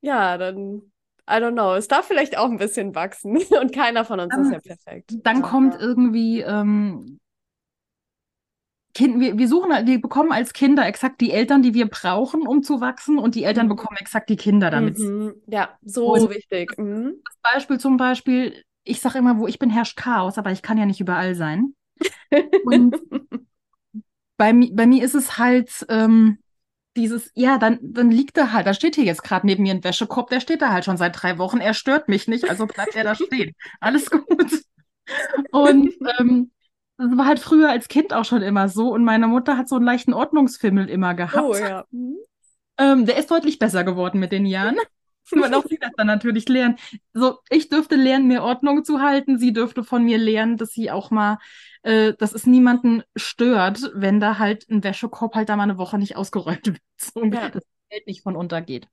ja, dann, I don't know, es darf vielleicht auch ein bisschen wachsen und keiner von uns dann, ist ja perfekt. Dann kommt irgendwie ähm, Kind, wir, wir suchen, wir bekommen als Kinder exakt die Eltern, die wir brauchen, um zu wachsen, und die Eltern mhm. bekommen exakt die Kinder damit. Mhm. Ja, so und wichtig. Mhm. Das Beispiel zum Beispiel, ich sage immer, wo ich bin, herrscht Chaos, aber ich kann ja nicht überall sein. und bei, bei mir ist es halt ähm, dieses, ja, dann, dann liegt er halt, da steht hier jetzt gerade neben mir ein Wäschekorb, der steht da halt schon seit drei Wochen, er stört mich nicht, also bleibt er da stehen. Alles gut. Und ähm, das war halt früher als Kind auch schon immer so. Und meine Mutter hat so einen leichten Ordnungsfimmel immer gehabt. Oh ja. Mhm. Ähm, der ist deutlich besser geworden mit den Jahren. Weil auch sie das dann natürlich lernen. So, ich dürfte lernen, mehr Ordnung zu halten. Sie dürfte von mir lernen, dass sie auch mal, äh, dass es niemanden stört, wenn da halt ein Wäschekorb halt da mal eine Woche nicht ausgeräumt wird. So, ja. dass die Welt nicht von untergeht.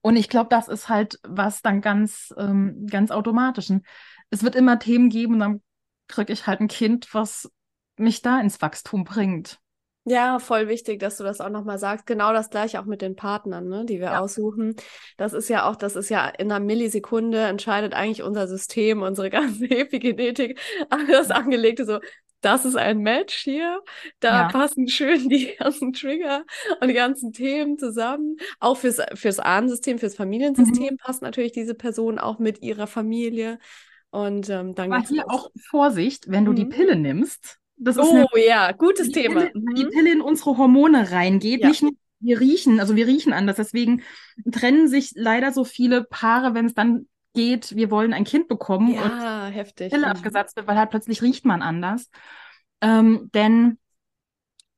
Und ich glaube, das ist halt was dann ganz, ähm, ganz automatischen. Es wird immer Themen geben, dann kriege ich halt ein Kind, was mich da ins Wachstum bringt. Ja, voll wichtig, dass du das auch nochmal sagst. Genau das gleiche auch mit den Partnern, ne, die wir ja. aussuchen. Das ist ja auch, das ist ja in einer Millisekunde entscheidet eigentlich unser System, unsere ganze Epigenetik, alles angelegte so. Das ist ein Match hier. Da ja. passen schön die ganzen Trigger und die ganzen Themen zusammen. Auch fürs, fürs Ahnensystem, fürs Familiensystem mhm. passt natürlich diese Person auch mit ihrer Familie. Und ähm, dann Aber hier auch Vorsicht, wenn du die mhm. Pille nimmst. Das ist oh eine, ja, gutes die Thema. Pille, mhm. Die Pille in unsere Hormone reingeht. Ja. Nicht nur, wir riechen, also wir riechen anders. Deswegen trennen sich leider so viele Paare, wenn es dann geht, wir wollen ein Kind bekommen ja, und heftig. Pille mhm. abgesetzt wird, weil halt plötzlich riecht man anders. Ähm, denn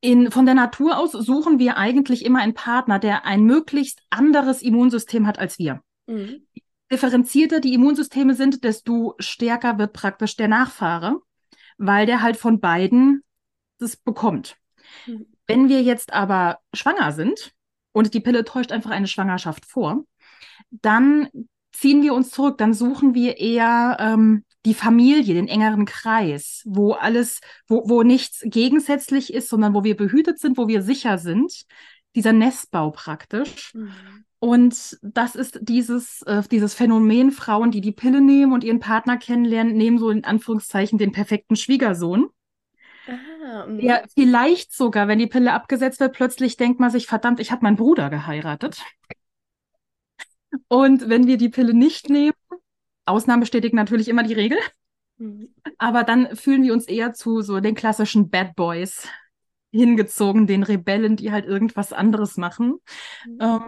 in, von der Natur aus suchen wir eigentlich immer einen Partner, der ein möglichst anderes Immunsystem hat als wir. Mhm differenzierter die Immunsysteme sind, desto stärker wird praktisch der Nachfahre, weil der halt von beiden das bekommt. Mhm. Wenn wir jetzt aber schwanger sind und die Pille täuscht einfach eine Schwangerschaft vor, dann ziehen wir uns zurück, dann suchen wir eher ähm, die Familie, den engeren Kreis, wo alles, wo, wo nichts gegensätzlich ist, sondern wo wir behütet sind, wo wir sicher sind. Dieser Nestbau praktisch. Mhm. Und das ist dieses, äh, dieses Phänomen, Frauen, die die Pille nehmen und ihren Partner kennenlernen, nehmen so in Anführungszeichen den perfekten Schwiegersohn. Ah, ja, mhm. vielleicht sogar, wenn die Pille abgesetzt wird, plötzlich denkt man sich, verdammt, ich habe meinen Bruder geheiratet. Und wenn wir die Pille nicht nehmen, Ausnahmen bestätigen natürlich immer die Regel, mhm. aber dann fühlen wir uns eher zu so den klassischen Bad Boys hingezogen, den Rebellen, die halt irgendwas anderes machen. Mhm. Ähm,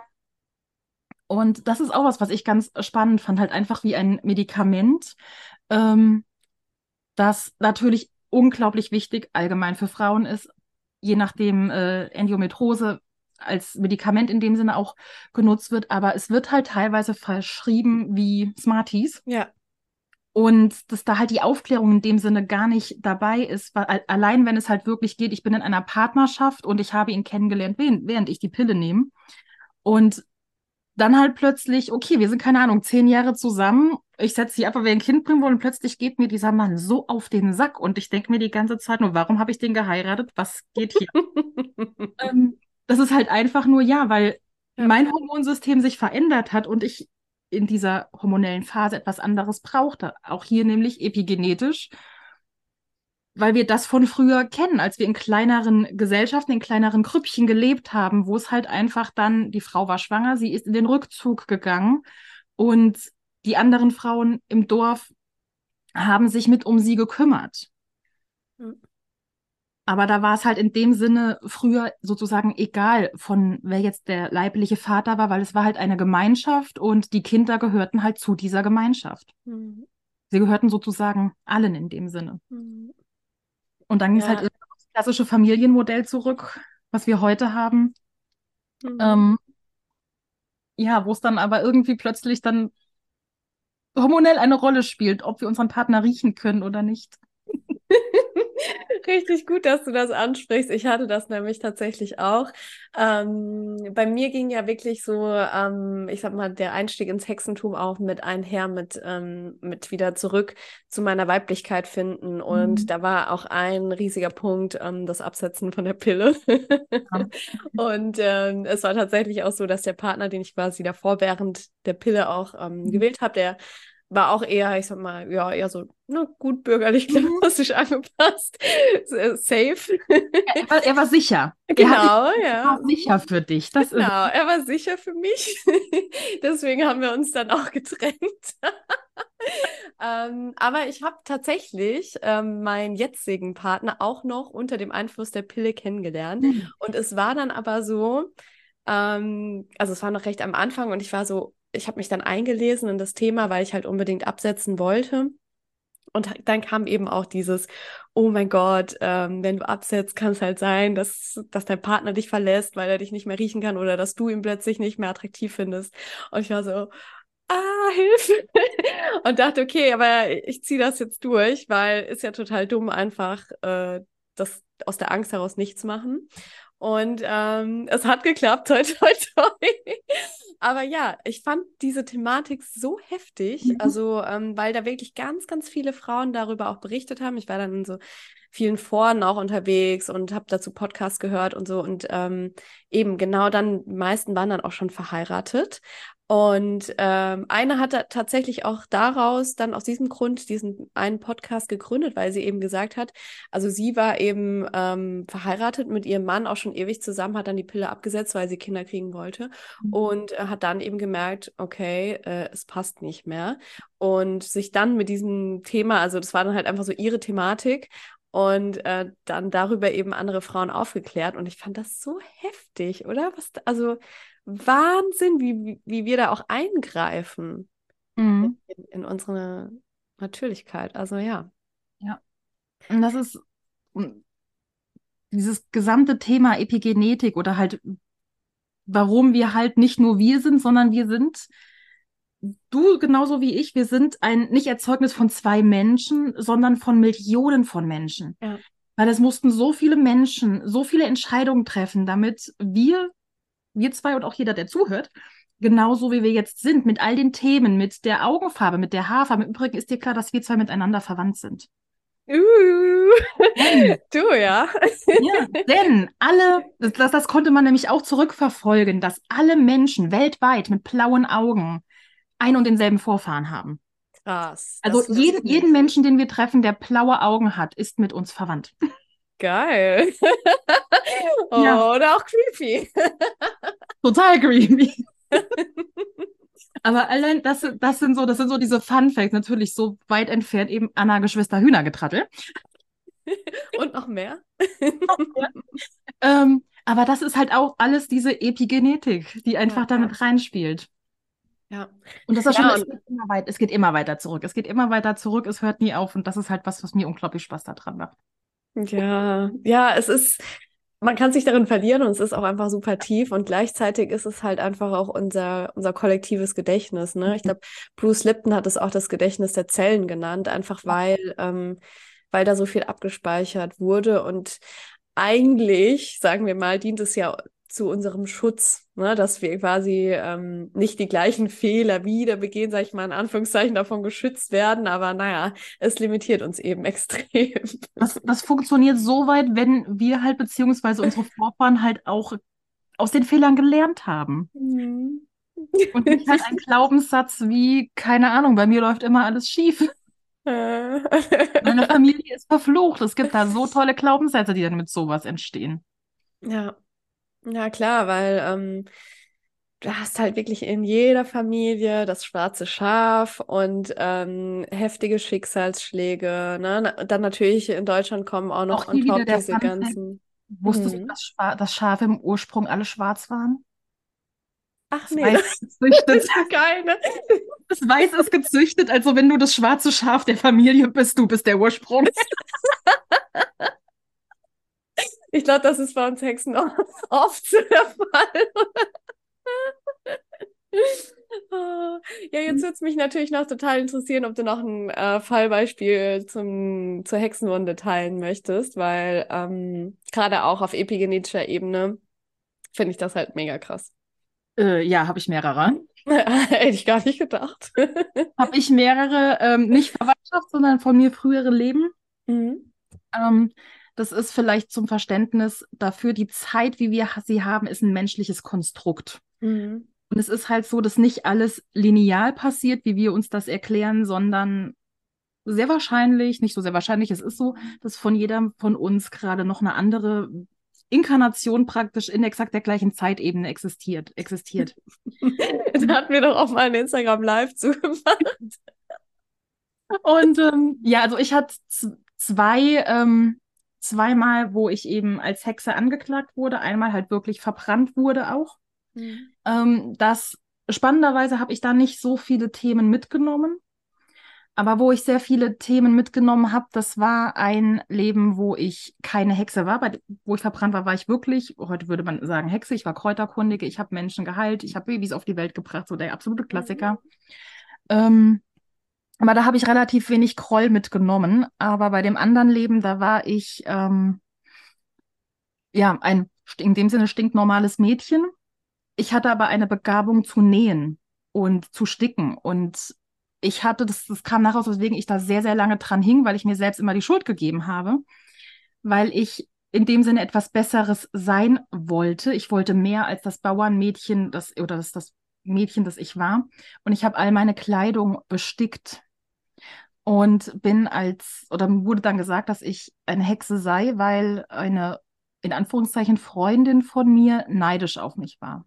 und das ist auch was, was ich ganz spannend fand, halt einfach wie ein Medikament, ähm, das natürlich unglaublich wichtig allgemein für Frauen ist, je nachdem äh, Endometrose als Medikament in dem Sinne auch genutzt wird, aber es wird halt teilweise verschrieben wie Smarties. Ja. Und dass da halt die Aufklärung in dem Sinne gar nicht dabei ist, weil allein wenn es halt wirklich geht, ich bin in einer Partnerschaft und ich habe ihn kennengelernt, während ich die Pille nehme. Und dann halt plötzlich, okay, wir sind keine Ahnung, zehn Jahre zusammen. Ich setze sie ab, weil wir ein Kind bringen wollen. Und plötzlich geht mir dieser Mann so auf den Sack. Und ich denke mir die ganze Zeit nur, warum habe ich den geheiratet? Was geht hier? ähm, das ist halt einfach nur, ja, weil ja. mein Hormonsystem sich verändert hat und ich in dieser hormonellen Phase etwas anderes brauchte. Auch hier nämlich epigenetisch weil wir das von früher kennen, als wir in kleineren Gesellschaften, in kleineren Krüppchen gelebt haben, wo es halt einfach dann, die Frau war schwanger, sie ist in den Rückzug gegangen und die anderen Frauen im Dorf haben sich mit um sie gekümmert. Mhm. Aber da war es halt in dem Sinne früher sozusagen egal, von wer jetzt der leibliche Vater war, weil es war halt eine Gemeinschaft und die Kinder gehörten halt zu dieser Gemeinschaft. Mhm. Sie gehörten sozusagen allen in dem Sinne. Mhm. Und dann ging es Ja. halt aufs klassische Familienmodell zurück, was wir heute haben. Mhm. Ähm, ja, wo es dann aber irgendwie plötzlich dann hormonell eine Rolle spielt, ob wir unseren Partner riechen können oder nicht. Richtig gut, dass du das ansprichst. Ich hatte das nämlich tatsächlich auch. Ähm, bei mir ging ja wirklich so, ähm, ich sag mal, der Einstieg ins Hexentum auch mit einher, mit, ähm, mit wieder zurück zu meiner Weiblichkeit finden. Und Mhm. da war auch ein riesiger Punkt, ähm, das Absetzen von der Pille. Und ähm, es war tatsächlich auch so, dass der Partner, den ich quasi davor während der Pille auch ähm, Mhm. gewählt habe, der war auch eher, ich sag mal, ja, eher so ne, gut bürgerlich Mhm. klassisch angepasst. S- Safe. Er war, er war sicher. Er Genau, er ja. war sicher für dich. Das ist Genau, er war sicher für mich. Deswegen haben wir uns dann auch getrennt. ähm, aber ich habe tatsächlich ähm, meinen jetzigen Partner auch noch unter dem Einfluss der Pille kennengelernt. Mhm. Und es war dann aber so, ähm, also es war noch recht am Anfang und ich war so, ich habe mich dann eingelesen in das Thema, weil ich halt unbedingt absetzen wollte. Und dann kam eben auch dieses, oh mein Gott, ähm, wenn du absetzt, kann es halt sein, dass, dass dein Partner dich verlässt, weil er dich nicht mehr riechen kann oder dass du ihn plötzlich nicht mehr attraktiv findest. Und ich war so, ah, Hilfe. Und dachte, okay, aber ich ziehe das jetzt durch, weil ist ja total dumm, einfach äh, das aus der Angst heraus nichts machen. Und ähm, es hat geklappt, toi, toi, toi. Aber ja, ich fand diese Thematik so heftig, Mhm. also ähm, weil da wirklich ganz, ganz viele Frauen darüber auch berichtet haben. Ich war dann in so vielen Foren auch unterwegs und habe dazu Podcasts gehört und so. Und ähm, eben genau dann, die meisten waren dann auch schon verheiratet. Und ähm, eine hat tatsächlich auch daraus dann aus diesem Grund diesen einen Podcast gegründet, weil sie eben gesagt hat, also sie war eben ähm, verheiratet mit ihrem Mann auch schon ewig zusammen, hat dann die Pille abgesetzt, weil sie Kinder kriegen wollte und äh, hat dann eben gemerkt, okay, äh, es passt nicht mehr. Und sich dann mit diesem Thema, also das war dann halt einfach so ihre Thematik und äh, dann darüber eben andere Frauen aufgeklärt. Und ich fand das so heftig, oder? Was, also Wahnsinn, wie, wie- wir da auch eingreifen Mhm. in, in unsere Natürlichkeit. Also ja. Und das ist dieses gesamte Thema Epigenetik oder halt, warum wir halt nicht nur wir sind, sondern wir sind, du genauso wie ich, wir sind ein nicht Erzeugnis von zwei Menschen, sondern von Millionen von Menschen. Ja. Weil es mussten so viele Menschen, so viele Entscheidungen treffen, damit wir, wir zwei und auch jeder, der zuhört, genauso wie wir jetzt sind, mit all den Themen, mit der Augenfarbe, mit der Haarfarbe. Im Übrigen ist dir klar, dass wir zwei miteinander verwandt sind. Uh, du ja. ja, denn alle, das, das, konnte man nämlich auch zurückverfolgen, dass alle Menschen weltweit mit blauen Augen ein und denselben Vorfahren haben. Krass. Also jeden, jeden Menschen, den wir treffen, der blaue Augen hat, ist mit uns verwandt. Geil. oh, Ja. Oder auch creepy. Total creepy. Aber allein das, das sind so, das sind so diese Fun Facts, natürlich so weit entfernt eben Anna Geschwister Hühnergetrattel. Und noch mehr. Ähm, aber das ist halt auch alles diese Epigenetik, die einfach Ja, damit reinspielt. Ja. Und das ist Ja, schon, es geht immer weit, es geht immer weiter zurück. Es geht immer weiter zurück, es hört nie auf. Und das ist halt was, was mir unglaublich Spaß daran macht. Ja, ja, es ist, man kann sich darin verlieren und es ist auch einfach super tief und gleichzeitig ist es halt einfach auch unser, unser kollektives Gedächtnis, ne? Ich glaube, Bruce Lipton hat es auch das Gedächtnis der Zellen genannt, einfach weil, ähm, weil da so viel abgespeichert wurde und eigentlich, sagen wir mal, dient es ja zu unserem Schutz, ne? Dass wir quasi ähm, nicht die gleichen Fehler wieder begehen, sag ich mal, in Anführungszeichen davon geschützt werden, aber naja, es limitiert uns eben extrem. Das, das funktioniert so weit, wenn wir halt, beziehungsweise unsere Vorfahren halt auch aus den Fehlern gelernt haben. Mhm. Und nicht halt ein Glaubenssatz wie, keine Ahnung, bei mir läuft immer alles schief. Äh. Meine Familie ist verflucht. Es gibt da so tolle Glaubenssätze, die dann mit sowas entstehen. Ja, ja klar, weil ähm, du hast halt wirklich in jeder Familie das schwarze Schaf und ähm, heftige Schicksalsschläge. Ne? Dann natürlich in Deutschland kommen auch noch Auch on top diese Fun Fact. ganzen. Wusstest du, Mhm. dass, Schwa dass Schafe im Ursprung alle schwarz waren? Ach nee, das, das ist geil, ne? Das Weiß ist gezüchtet, also wenn du das schwarze Schaf der Familie bist, du bist der Ursprung. Ich glaube, das ist bei uns Hexen oft der Fall. Ja, jetzt würde es mich natürlich noch total interessieren, ob du noch ein äh, Fallbeispiel zum, zur Hexenwunde teilen möchtest, weil ähm, gerade auch auf epigenetischer Ebene finde ich das halt mega krass. Äh, ja, habe ich mehrere. Hätte ich gar nicht gedacht. habe ich mehrere, ähm, nicht Verwandtschaft, sondern von mir frühere Leben. Mhm. Ähm, das ist vielleicht zum Verständnis dafür, die Zeit, wie wir sie haben, ist ein menschliches Konstrukt. Mhm. Und es ist halt so, dass nicht alles lineal passiert, wie wir uns das erklären, sondern sehr wahrscheinlich, nicht so sehr wahrscheinlich, es ist so, dass von jedem von uns gerade noch eine andere Inkarnation praktisch in exakt der gleichen Zeitebene existiert. existiert. da hatten wir doch auch mal ein Instagram Live zugemacht. Und ähm, ja, also ich hatte zwei, ähm, zweimal, wo ich eben als Hexe angeklagt wurde, einmal halt wirklich verbrannt wurde auch. Mhm. Ähm, das spannenderweise habe ich da nicht so viele Themen mitgenommen. Aber wo ich sehr viele Themen mitgenommen habe, das war ein Leben, wo ich keine Hexe war. Bei, wo ich verbrannt war, war ich wirklich, heute würde man sagen Hexe, ich war Kräuterkundige, ich habe Menschen geheilt, ich habe Babys auf die Welt gebracht, so der absolute Klassiker. Mhm. Ähm, aber da habe ich relativ wenig Kroll mitgenommen. Aber bei dem anderen Leben, da war ich ähm, ja ein in dem Sinne stinknormales Mädchen, ich hatte aber eine Begabung zu nähen und zu sticken. Und ich hatte, das, das kam nachher, weswegen ich da sehr, sehr lange dran hing, weil ich mir selbst immer die Schuld gegeben habe, weil ich in dem Sinne etwas Besseres sein wollte. Ich wollte mehr als das Bauernmädchen, das, oder das, das Mädchen, das ich war. Und ich habe all meine Kleidung bestickt und bin als, oder wurde dann gesagt, dass ich eine Hexe sei, weil eine, in Anführungszeichen, Freundin von mir neidisch auf mich war.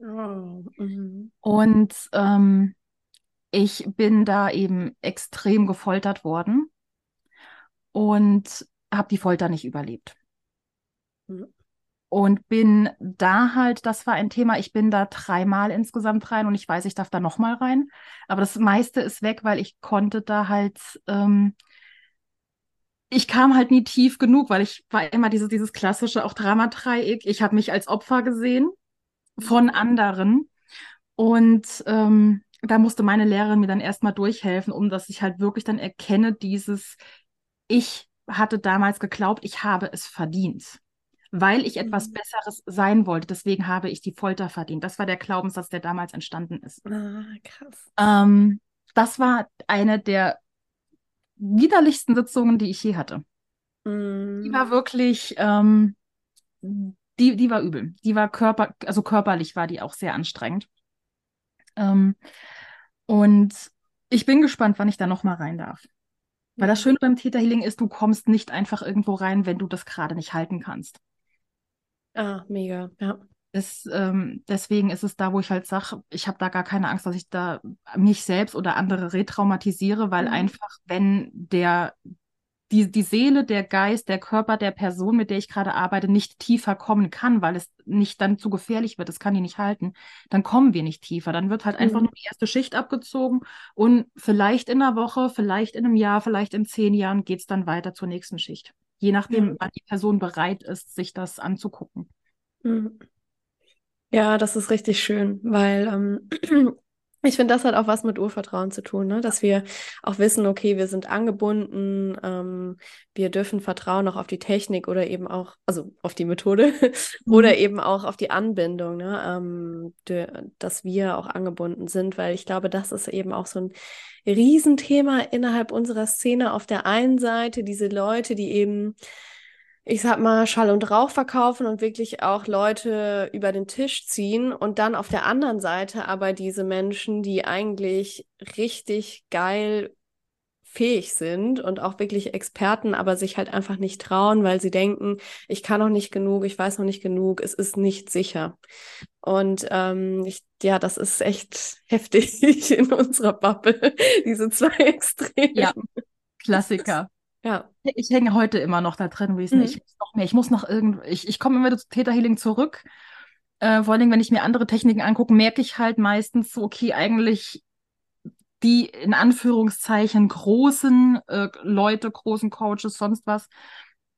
Oh, mhm. Und ähm, ich bin da eben extrem gefoltert worden und habe die Folter nicht überlebt. Mhm. Und bin da halt, das war ein Thema, ich bin da dreimal insgesamt rein und ich weiß, ich darf da nochmal rein. Aber das meiste ist weg, weil ich konnte da halt, ähm, ich kam halt nie tief genug, weil ich war immer dieses, dieses klassische auch Dramadreieck. Ich habe mich als Opfer gesehen von anderen. Und ähm, da musste meine Lehrerin mir dann erstmal durchhelfen, um dass ich halt wirklich dann erkenne, dieses, ich hatte damals geglaubt, ich habe es verdient, weil ich etwas mhm. Besseres sein wollte. Deswegen habe ich die Folter verdient. Das war der Glaubenssatz, der damals entstanden ist. Ah, krass. Ähm, das war eine der widerlichsten Sitzungen, die ich je hatte. Mhm. Die war wirklich, ähm, die, die war übel. Die war körper, also körperlich war die auch sehr anstrengend. Ähm, und ich bin gespannt, wann ich da nochmal rein darf. Weil das Schöne beim Täterhealing ist, du kommst nicht einfach irgendwo rein, wenn du das gerade nicht halten kannst. Ah, mega, ja. Das, ähm, deswegen ist es da, wo ich halt sage, ich habe da gar keine Angst, dass ich da mich selbst oder andere retraumatisiere, weil mhm. einfach, wenn der die, die Seele, der Geist, der Körper der Person, mit der ich gerade arbeite, nicht tiefer kommen kann, weil es nicht dann zu gefährlich wird, das kann die nicht halten, dann kommen wir nicht tiefer. Dann wird halt mhm. einfach nur die erste Schicht abgezogen und vielleicht in einer Woche, vielleicht in einem Jahr, vielleicht in zehn Jahren geht es dann weiter zur nächsten Schicht. Je nachdem, mhm. wann die Person bereit ist, sich das anzugucken. Mhm. Ja, das ist richtig schön, weil ähm, ich finde, das hat auch was mit Urvertrauen zu tun, ne? dass wir auch wissen, okay, wir sind angebunden, ähm, wir dürfen vertrauen auch auf die Technik oder eben auch, also auf die Methode mhm. oder eben auch auf die Anbindung, ne? Ähm, dass wir auch angebunden sind, weil ich glaube, das ist eben auch so ein Riesenthema innerhalb unserer Szene. Auf der einen Seite diese Leute, die eben ich sag mal, Schall und Rauch verkaufen und wirklich auch Leute über den Tisch ziehen und dann auf der anderen Seite aber diese Menschen, die eigentlich richtig geil fähig sind und auch wirklich Experten, aber sich halt einfach nicht trauen, weil sie denken, ich kann noch nicht genug, ich weiß noch nicht genug, es ist nicht sicher. Und ähm, ich, ja, das ist echt heftig in unserer Bubble, diese zwei Extreme. Ja, Klassiker. Ja. Ich hänge heute immer noch da drin, wie mhm. ich muss noch mehr, ich muss noch irgend, ich, ich komme immer zu Täterhealing zurück. Äh, vor allen Dingen, wenn ich mir andere Techniken angucke, merke ich halt meistens so, okay, eigentlich die in Anführungszeichen großen äh, Leute, großen Coaches, sonst was,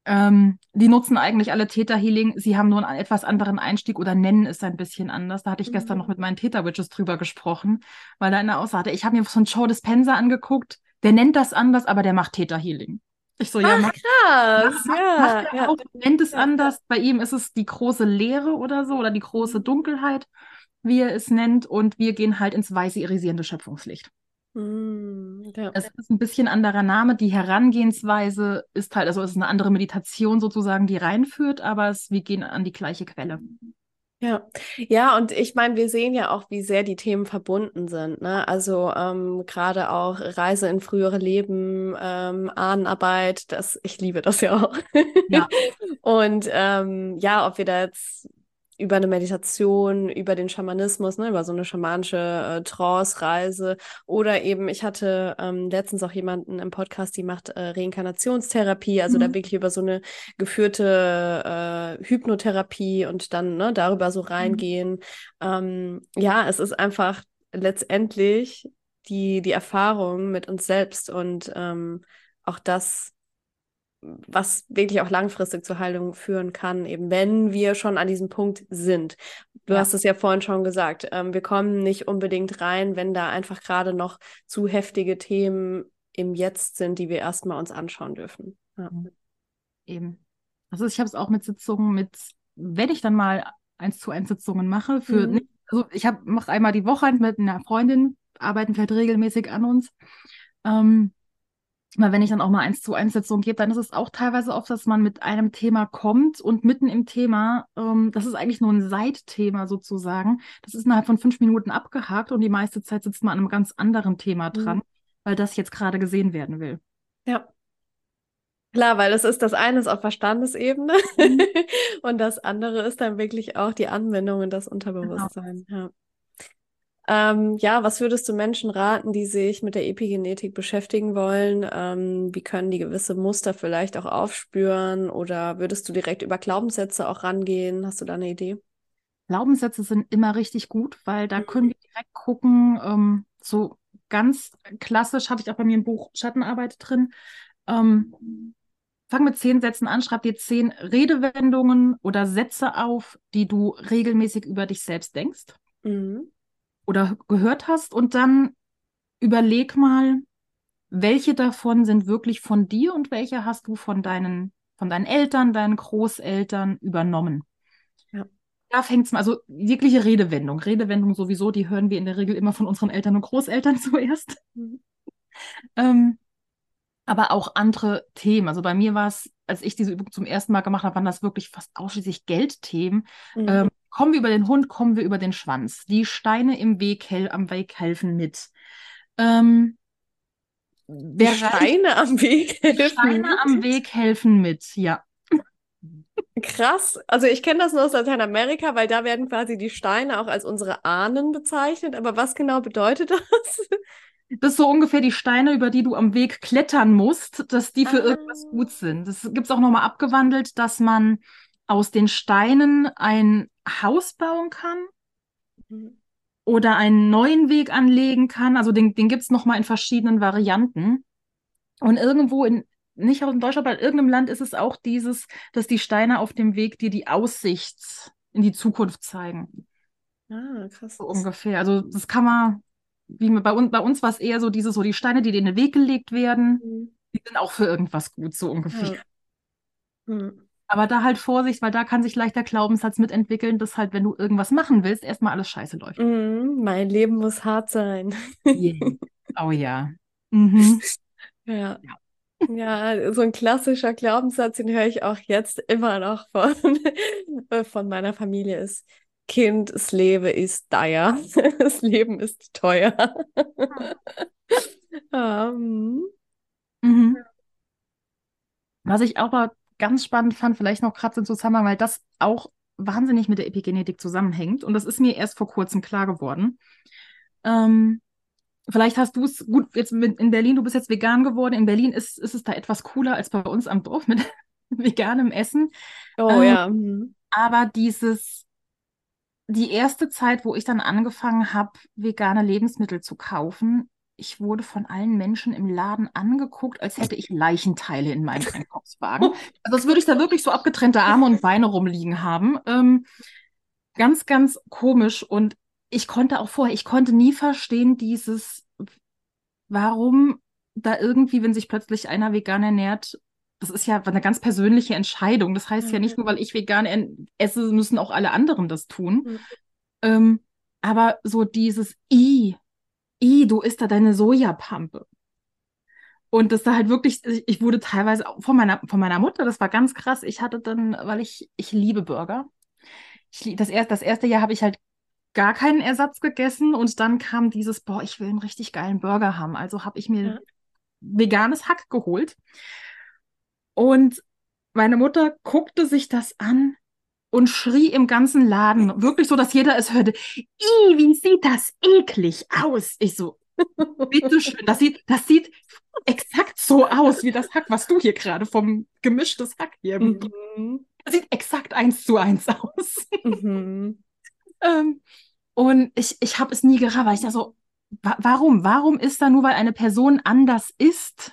ähm, die nutzen eigentlich alle Theta Healing. Sie haben nur einen etwas anderen Einstieg oder nennen es ein bisschen anders. Da hatte ich mhm. gestern noch mit meinen Theta Witches drüber gesprochen, weil da eine Aussage, ich habe mir so einen Joe Dispenza angeguckt, der nennt das anders, aber der macht Theta Healing. Ich so, ja, Ach, krass, macht, ja. Macht ja. Auch, nennt es ja. anders. Bei ihm ist es die große Leere oder so oder die große. Dunkelheit, wie er es nennt. Und wir gehen halt ins weiße irisierende Schöpfungslicht. Mm, ja. Es ist ein bisschen anderer Name. Die Herangehensweise ist halt, also es ist eine andere Meditation sozusagen, die reinführt, aber es, wir gehen an die gleiche Quelle. Ja, ja, und ich meine, wir sehen ja auch, wie sehr die Themen verbunden sind. Ne? Also ähm, gerade auch Reise in frühere Leben, ähm, Ahnenarbeit, das, ich liebe das ja auch. Ja. und ähm, ja, ob wir da jetzt über eine Meditation, über den Schamanismus, ne, über so eine schamanische äh, Trance-Reise. Oder eben, ich hatte ähm, letztens auch jemanden im Podcast, die macht äh, Reinkarnationstherapie, also mhm. da wirklich über so eine geführte äh, Hypnotherapie und dann ne, darüber so mhm. reingehen. Mhm. Ähm, ja, es ist einfach letztendlich die, die Erfahrung mit uns selbst und ähm, auch das was wirklich auch langfristig zur Heilung führen kann, eben wenn wir schon an diesem Punkt sind. Du ja. hast es ja vorhin schon gesagt, ähm, wir kommen nicht unbedingt rein, wenn da einfach gerade noch zu heftige Themen im Jetzt sind, die wir erstmal uns anschauen dürfen. Ja. Mhm. Eben. Also ich habe es auch mit Sitzungen, mit, wenn ich dann mal eins zu eins Sitzungen mache, für mhm. also ich mache einmal die Woche mit einer Freundin, arbeiten vielleicht regelmäßig an uns. Ähm, weil wenn ich dann auch mal eins zu eins Sitzung gebe, dann ist es auch teilweise oft, dass man mit einem Thema kommt und mitten im Thema, ähm, das ist eigentlich nur ein Seitthema sozusagen, das ist innerhalb von fünf Minuten abgehakt und die meiste Zeit sitzt man an einem ganz anderen Thema mhm. dran, mhm. weil das jetzt gerade gesehen werden will. Ja. Klar, weil es ist das eine ist auf Verstandesebene mhm. und das andere ist dann wirklich auch die Anwendung und das Unterbewusstsein. Genau. Ja. Ähm, ja, was würdest du Menschen raten, die sich mit der Epigenetik beschäftigen wollen? Ähm, wie können die gewisse Muster vielleicht auch aufspüren? Oder würdest du direkt über Glaubenssätze auch rangehen? Hast du da eine Idee? Glaubenssätze sind immer richtig gut, weil da mhm. können wir direkt gucken, ähm, so ganz klassisch habe ich auch bei mir im Buch Schattenarbeit drin. Ähm, fang mit zehn Sätzen an, schreib dir zehn Redewendungen oder Sätze auf, die du regelmäßig über dich selbst denkst. Mhm oder gehört hast und dann überleg mal, welche davon sind wirklich von dir und welche hast du von deinen, von deinen Eltern, deinen Großeltern übernommen. Ja. Da fängt es mal, also jegliche Redewendung. Redewendung sowieso, die hören wir in der Regel immer von unseren Eltern und Großeltern zuerst. Mhm. ähm, aber auch andere Themen. Also bei mir war es, als ich diese Übung zum ersten Mal gemacht habe, waren das wirklich fast ausschließlich Geldthemen. Mhm. Ähm, Kommen wir über den Hund, kommen wir über den Schwanz. Die Steine im Weg am Weg helfen mit. Ähm, die Steine am Weg helfen Steine mit? am Weg helfen mit, ja. Krass. Also ich kenne das nur aus Lateinamerika, weil da werden quasi die Steine auch als unsere Ahnen bezeichnet. Aber was genau bedeutet das? Das ist so ungefähr die Steine, über die du am Weg klettern musst, dass die für ah. irgendwas gut sind. Das gibt es auch nochmal abgewandelt, dass man aus den Steinen ein Haus bauen kann mhm. oder einen neuen Weg anlegen kann. Also den, den gibt es nochmal in verschiedenen Varianten. Und irgendwo in, nicht in Deutschland, aber in irgendeinem Land ist es auch dieses, dass die Steine auf dem Weg dir die Aussicht in die Zukunft zeigen. Ah, krass. So ungefähr. Also das kann man, wie bei uns, bei uns war es eher so diese, so die Steine, die dir in den Weg gelegt werden, mhm. die sind auch für irgendwas gut, so ungefähr. Ja. Mhm. Aber da halt Vorsicht, weil da kann sich leicht der Glaubenssatz mitentwickeln, dass halt, wenn du irgendwas machen willst, erstmal alles scheiße läuft. Mm, mein Leben muss hart sein. Yeah. Oh ja. Mhm. Ja. ja. Ja, so ein klassischer Glaubenssatz, den höre ich auch jetzt immer noch von, von meiner Familie ist, Kind, das Leben ist teuer. Das Leben ist teuer. um. mhm. Was ich aber ganz spannend fand, vielleicht noch gerade im Zusammenhang, weil das auch wahnsinnig mit der Epigenetik zusammenhängt. Und das ist mir erst vor kurzem klar geworden. Ähm, vielleicht hast du es gut jetzt in Berlin, du bist jetzt vegan geworden. In Berlin ist, ist es da etwas cooler als bei uns am Dorf mit veganem Essen. Oh ähm, ja. Mhm. Aber dieses die erste Zeit, wo ich dann angefangen habe, vegane Lebensmittel zu kaufen, ich wurde von allen Menschen im Laden angeguckt, als hätte ich Leichenteile in meinem Einkaufswagen. Also als würde ich da wirklich so abgetrennte Arme und Beine rumliegen haben. Ähm, ganz, ganz komisch. Und ich konnte auch vorher, ich konnte nie verstehen, dieses, warum da irgendwie, wenn sich plötzlich einer vegan ernährt, das ist ja eine ganz persönliche Entscheidung. Das heißt mhm. ja nicht nur, weil ich vegan esse, müssen auch alle anderen das tun. Mhm. Ähm, aber so dieses I, I, du isst da deine Sojapampe. Und das da halt wirklich, ich wurde teilweise von meiner, von meiner Mutter, das war ganz krass. Ich hatte dann, weil ich, ich liebe Burger. Ich, das, erst, das erste Jahr habe ich halt gar keinen Ersatz gegessen und dann kam dieses, boah, ich will einen richtig geilen Burger haben. Also habe ich mir ja. veganes Hack geholt. Und meine Mutter guckte sich das an und schrie im ganzen Laden, wirklich so, dass jeder es hörte, I, wie sieht das eklig aus? Ich so, bitteschön, das sieht, das sieht exakt so aus wie das Hack, was du hier gerade vom gemischtes Hack hier. Mhm. Das sieht exakt eins zu eins aus. Mhm. ähm, und ich, ich habe es nie gerafft, weil ich da so, wa warum? Warum ist da nur, weil eine Person anders ist?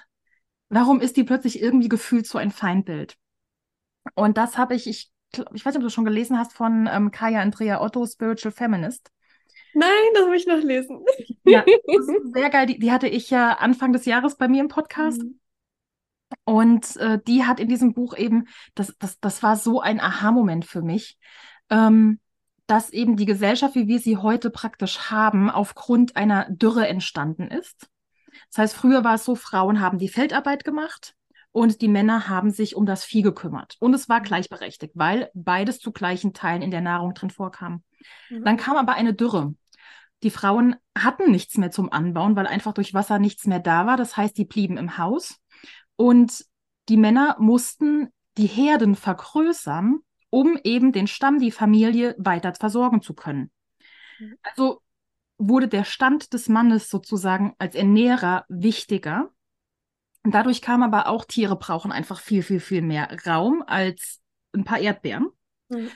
Warum ist die plötzlich irgendwie gefühlt so ein Feindbild? Und das habe ich, ich, ich weiß nicht, ob du schon gelesen hast von ähm, Kaya Andrea Otto, Spiritual Feminist. Nein, das will ich noch lesen. Ja, sehr geil. Die, die, hatte ich ja Anfang des Jahres bei mir im Podcast. Mhm. Und äh, die hat in diesem Buch eben, das, das, das war so ein Aha-Moment für mich, ähm, dass eben die Gesellschaft, wie wir sie heute praktisch haben, aufgrund einer Dürre entstanden ist. Das heißt, früher war es so, Frauen haben die Feldarbeit gemacht und die Männer haben sich um das Vieh gekümmert. Und es war mhm. gleichberechtigt, weil beides zu gleichen Teilen in der Nahrung drin vorkam. Mhm. Dann kam aber eine Dürre. Die Frauen hatten nichts mehr zum Anbauen, weil einfach durch Wasser nichts mehr da war. Das heißt, die blieben im Haus. Und die Männer mussten die Herden vergrößern, um eben den Stamm, die Familie weiter versorgen zu können. Mhm. Also wurde der Stand des Mannes sozusagen als Ernährer wichtiger. Und dadurch kam aber auch, Tiere brauchen einfach viel, viel, viel mehr Raum als ein paar Erdbeeren. Mhm.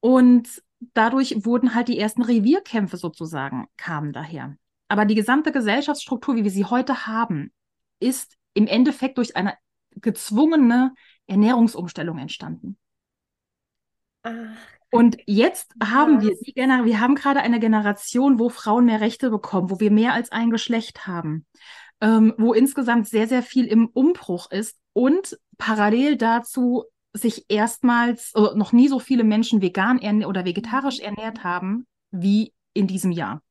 Und dadurch wurden halt die ersten Revierkämpfe sozusagen, kamen daher. Aber die gesamte Gesellschaftsstruktur, wie wir sie heute haben, ist im Endeffekt durch eine gezwungene Ernährungsumstellung entstanden. Ach, und jetzt haben wir die Gener wir haben gerade eine Generation, wo Frauen mehr Rechte bekommen, wo wir mehr als ein Geschlecht haben, ähm, wo insgesamt sehr, sehr viel im Umbruch ist und parallel dazu sich erstmals also noch nie so viele Menschen vegan oder vegetarisch ernährt haben wie in diesem Jahr.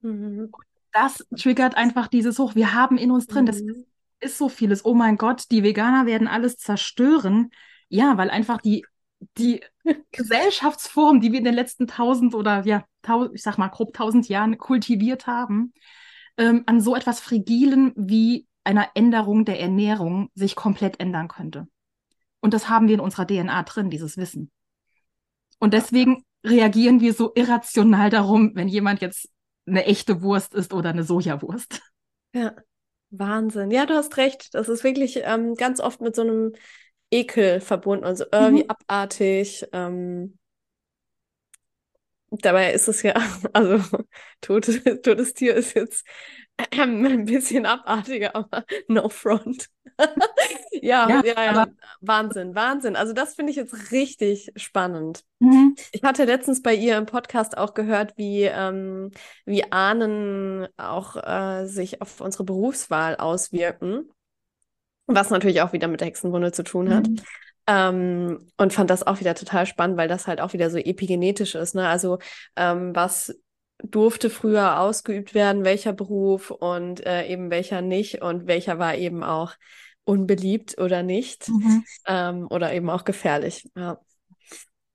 Mhm. Das triggert einfach dieses Hoch. Wir haben in uns drin, mhm. das ist, so vieles. Oh mein Gott, die Veganer werden alles zerstören. Ja, weil einfach die die Gesellschaftsform, die wir in den letzten tausend oder ja, tausend, ich sag mal grob tausend Jahren kultiviert haben, ähm, an so etwas Frigilen wie einer Änderung der Ernährung sich komplett ändern könnte. Und das haben wir in unserer DNA drin, dieses Wissen. Und deswegen reagieren wir so irrational darum, wenn jemand jetzt eine echte Wurst ist oder eine Sojawurst. Ja, Wahnsinn. Ja, du hast recht. Das ist wirklich ähm, ganz oft mit so einem Ekel verbunden und so irgendwie mhm. abartig. Ähm, dabei ist es ja, also totes, totes Tier ist jetzt ähm, ein bisschen abartiger, aber no front. ja, ja, ja, ja. Wahnsinn, Wahnsinn. Also das finde ich jetzt richtig spannend. Mhm. Ich hatte letztens bei ihr im Podcast auch gehört, wie, ähm, wie Ahnen auch äh, sich auf unsere Berufswahl auswirken was natürlich auch wieder mit der Hexenwunde zu tun hat. Mhm. Ähm, und fand das auch wieder total spannend, weil das halt auch wieder so epigenetisch ist. Ne? Also ähm, was durfte früher ausgeübt werden, welcher Beruf und äh, eben welcher nicht und welcher war eben auch unbeliebt oder nicht mhm. ähm, oder eben auch gefährlich. Ja.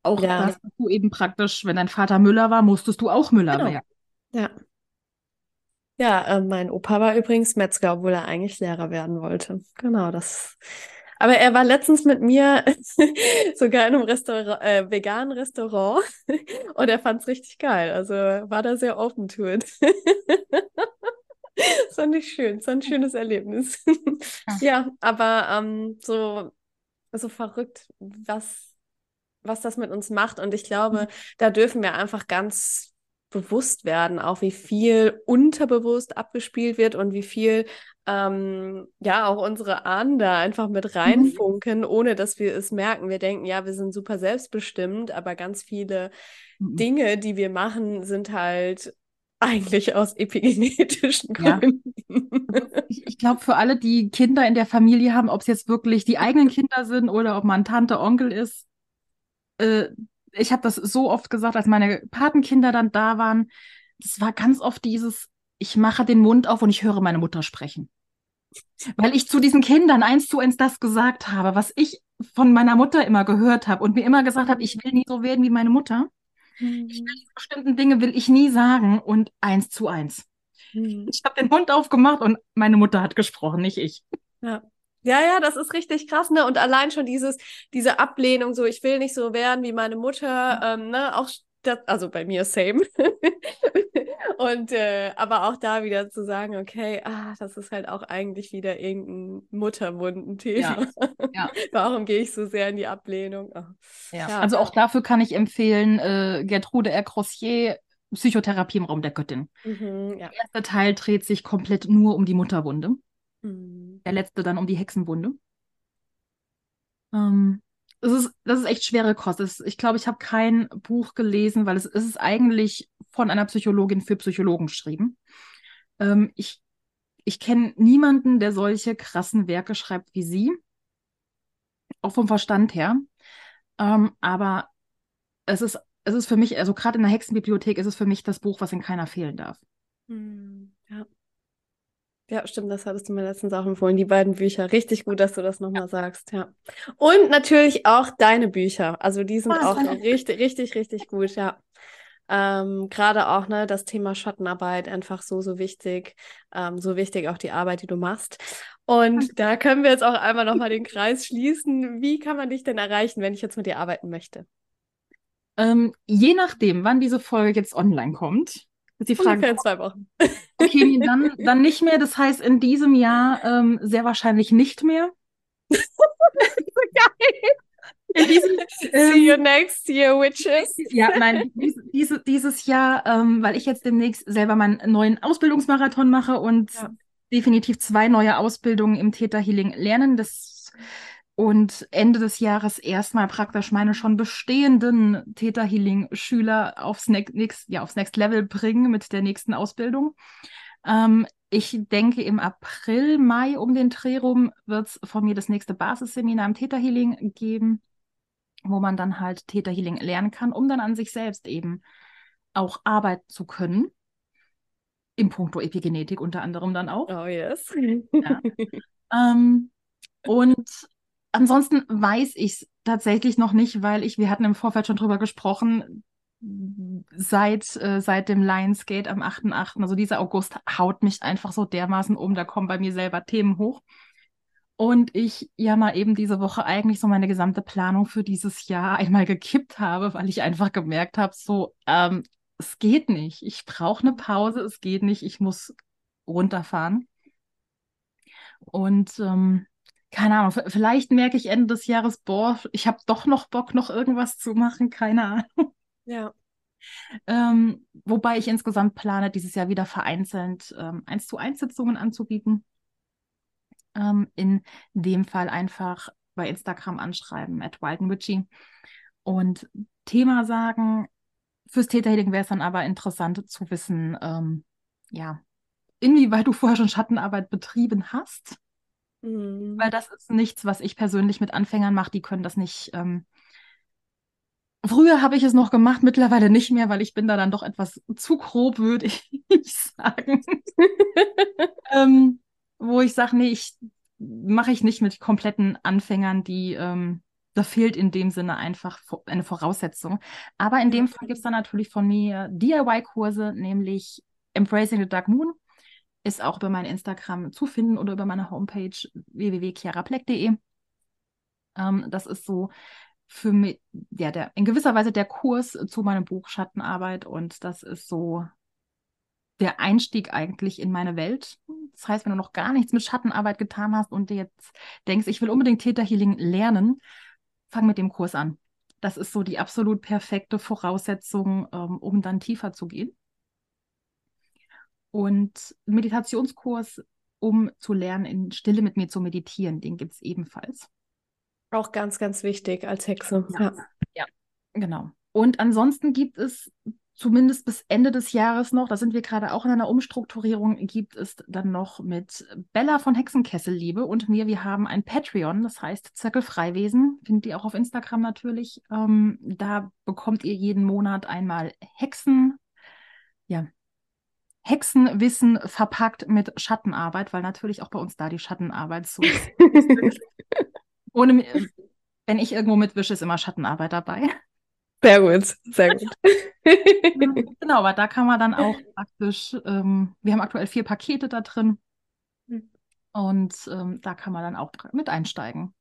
Auch ja. dass du eben praktisch, wenn dein Vater Müller war, musstest du auch Müller genau. werden. Ja. Ja, äh, mein Opa war übrigens Metzger, obwohl er eigentlich Lehrer werden wollte. Genau, das. Aber er war letztens mit mir sogar in einem Restaurant, äh, veganen Restaurant und er fand es richtig geil. Also war da sehr open to it. das fand ich schön, so ein schönes Erlebnis. ja, aber ähm, so, so verrückt, was was das mit uns macht. Und ich glaube, mhm. da dürfen wir einfach ganz bewusst werden, auch wie viel unterbewusst abgespielt wird und wie viel ähm, ja auch unsere Ahnen da einfach mit mhm. reinfunken, mhm. ohne dass wir es merken. Wir denken, ja, wir sind super selbstbestimmt, aber ganz viele mhm. Dinge, die wir machen, sind halt eigentlich aus epigenetischen Gründen. Ja. Ich, ich glaube, für alle, die Kinder in der Familie haben, ob es jetzt wirklich die eigenen Kinder sind oder ob man Tante, Onkel ist, äh, ich habe das so oft gesagt, als meine Patenkinder dann da waren, das war ganz oft dieses, ich mache den Mund auf und ich höre meine Mutter sprechen. Weil ich zu diesen Kindern eins zu eins das gesagt habe, was ich von meiner Mutter immer gehört habe und mir immer gesagt habe, ich will nie so werden wie meine Mutter. Mhm. Ich will diese bestimmten Dinge will ich nie sagen und eins zu eins. Mhm. Ich habe den Mund aufgemacht und meine Mutter hat gesprochen, nicht ich. Ja. Ja, ja, das ist richtig krass, ne? Und allein schon dieses, diese Ablehnung, so ich will nicht so werden wie meine Mutter, ähm, ne? Auch das, also bei mir same. und äh, aber auch da wieder zu sagen, okay, ah, das ist halt auch eigentlich wieder irgendein Mutterwundenthema. Ja. ja. Warum gehe ich so sehr in die Ablehnung? Oh. Ja. ja. Also auch dafür kann ich empfehlen, äh, Gertrude R. Crossier, Psychotherapie im Raum der Göttin. Mhm, ja. Der erste Teil dreht sich komplett nur um die Mutterwunde. Mhm. Der letzte dann um die Hexenwunde. Ähm, das, ist, das ist echt schwere Kost. Das, ich glaube, ich habe kein Buch gelesen, weil es, es ist eigentlich von einer Psychologin für Psychologen geschrieben. Ähm, ich ich kenne niemanden, der solche krassen Werke schreibt wie sie. Auch vom Verstand her. Ähm, aber es ist, es ist für mich, also gerade in der Hexenbibliothek ist es für mich das Buch, was in keiner fehlen darf. Mhm. Ja. Stimmt, das hattest du mir letztens auch empfohlen, die beiden Bücher. Richtig gut, dass du das nochmal ja. sagst, ja. Und natürlich auch deine Bücher. Also die sind ah, auch richtig, richtig, richtig gut, ja. Ähm, Gerade auch, ne, das Thema Schattenarbeit einfach so, so wichtig. Ähm, so wichtig auch die Arbeit, die du machst. Und da können wir jetzt auch einmal nochmal den Kreis schließen. Wie kann man dich denn erreichen, wenn ich jetzt mit dir arbeiten möchte? Ähm, je nachdem, wann diese Folge jetzt online kommt, ist die Frage. Ungefähr in zwei Wochen. Okay, dann, dann nicht mehr. Das heißt, in diesem Jahr ähm, sehr wahrscheinlich nicht mehr. so geil. Diesem, ähm, See you next year, Witches. Ja, nein, dies, diese, dieses Jahr, ähm, weil ich jetzt demnächst selber meinen neuen Ausbildungsmarathon mache und ja. definitiv zwei neue Ausbildungen im Theta Healing lernen. Das und Ende des Jahres erstmal praktisch meine schon bestehenden Theta Healing Schüler aufs, ne next, ja, aufs Next Level bringen mit der nächsten Ausbildung. Ähm, ich denke, im April, Mai um den Dreh rum wird es von mir das nächste Basisseminar im Theta Healing geben, wo man dann halt Theta Healing lernen kann, um dann an sich selbst eben auch arbeiten zu können. Im Punkto Epigenetik unter anderem dann auch. Oh yes. Ja. ähm, und ansonsten weiß ich es tatsächlich noch nicht, weil ich, wir hatten im Vorfeld schon drüber gesprochen, seit, äh, seit dem Lionsgate am 8.8., also dieser August haut mich einfach so dermaßen um, da kommen bei mir selber Themen hoch. Und ich ja mal eben diese Woche eigentlich so meine gesamte Planung für dieses Jahr einmal gekippt habe, weil ich einfach gemerkt habe, so, ähm, es geht nicht. Ich brauche eine Pause, es geht nicht, ich muss runterfahren. Und ähm, keine Ahnung, vielleicht merke ich Ende des Jahres, boah, ich habe doch noch Bock, noch irgendwas zu machen, keine Ahnung. Ja. Ähm, wobei ich insgesamt plane, dieses Jahr wieder vereinzelt ähm, 1 zu 1 Sitzungen anzubieten. Ähm, in dem Fall einfach bei Instagram anschreiben, at Witchy. Und Thema sagen, fürs Täterhealing wäre es dann aber interessant zu wissen, ähm, ja, inwieweit du vorher schon Schattenarbeit betrieben hast Mhm. Weil das ist nichts, was ich persönlich mit Anfängern mache. Die können das nicht. Ähm... Früher habe ich es noch gemacht, mittlerweile nicht mehr, weil ich bin da dann doch etwas zu grob, würde ich sagen. ähm, wo ich sage, nee, ich mache ich nicht mit kompletten Anfängern, die ähm, da fehlt in dem Sinne einfach eine Voraussetzung. Aber in dem Fall gibt es dann natürlich von mir DIY-Kurse, nämlich Embracing the Dark Moon ist auch über mein Instagram zu finden oder über meine Homepage www.chiarapleck.de. Ähm, das ist so für mich, ja, der, in gewisser Weise der Kurs zu meinem Buch Schattenarbeit und das ist so der Einstieg eigentlich in meine Welt. Das heißt, wenn du noch gar nichts mit Schattenarbeit getan hast und dir jetzt denkst, ich will unbedingt Täterhealing lernen, fang mit dem Kurs an. Das ist so die absolut perfekte Voraussetzung, ähm, um dann tiefer zu gehen. Und Meditationskurs, um zu lernen, in Stille mit mir zu meditieren, den gibt es ebenfalls. Auch ganz, ganz wichtig als Hexe. Ja. ja, genau. Und ansonsten gibt es zumindest bis Ende des Jahres noch, da sind wir gerade auch in einer Umstrukturierung, gibt es dann noch mit Bella von Hexenkesselliebe und mir, wir haben ein Patreon, das heißt Zirkel Freiwesen, findet ihr auch auf Instagram natürlich. Ähm, da bekommt ihr jeden Monat einmal Hexen, ja, Hexenwissen verpackt mit Schattenarbeit, weil natürlich auch bei uns da die Schattenarbeit so ist. Ohne, wenn ich irgendwo mitwische, ist immer Schattenarbeit dabei. Sehr gut, sehr gut. genau, aber da kann man dann auch praktisch, ähm, wir haben aktuell vier Pakete da drin hm. und ähm, da kann man dann auch mit einsteigen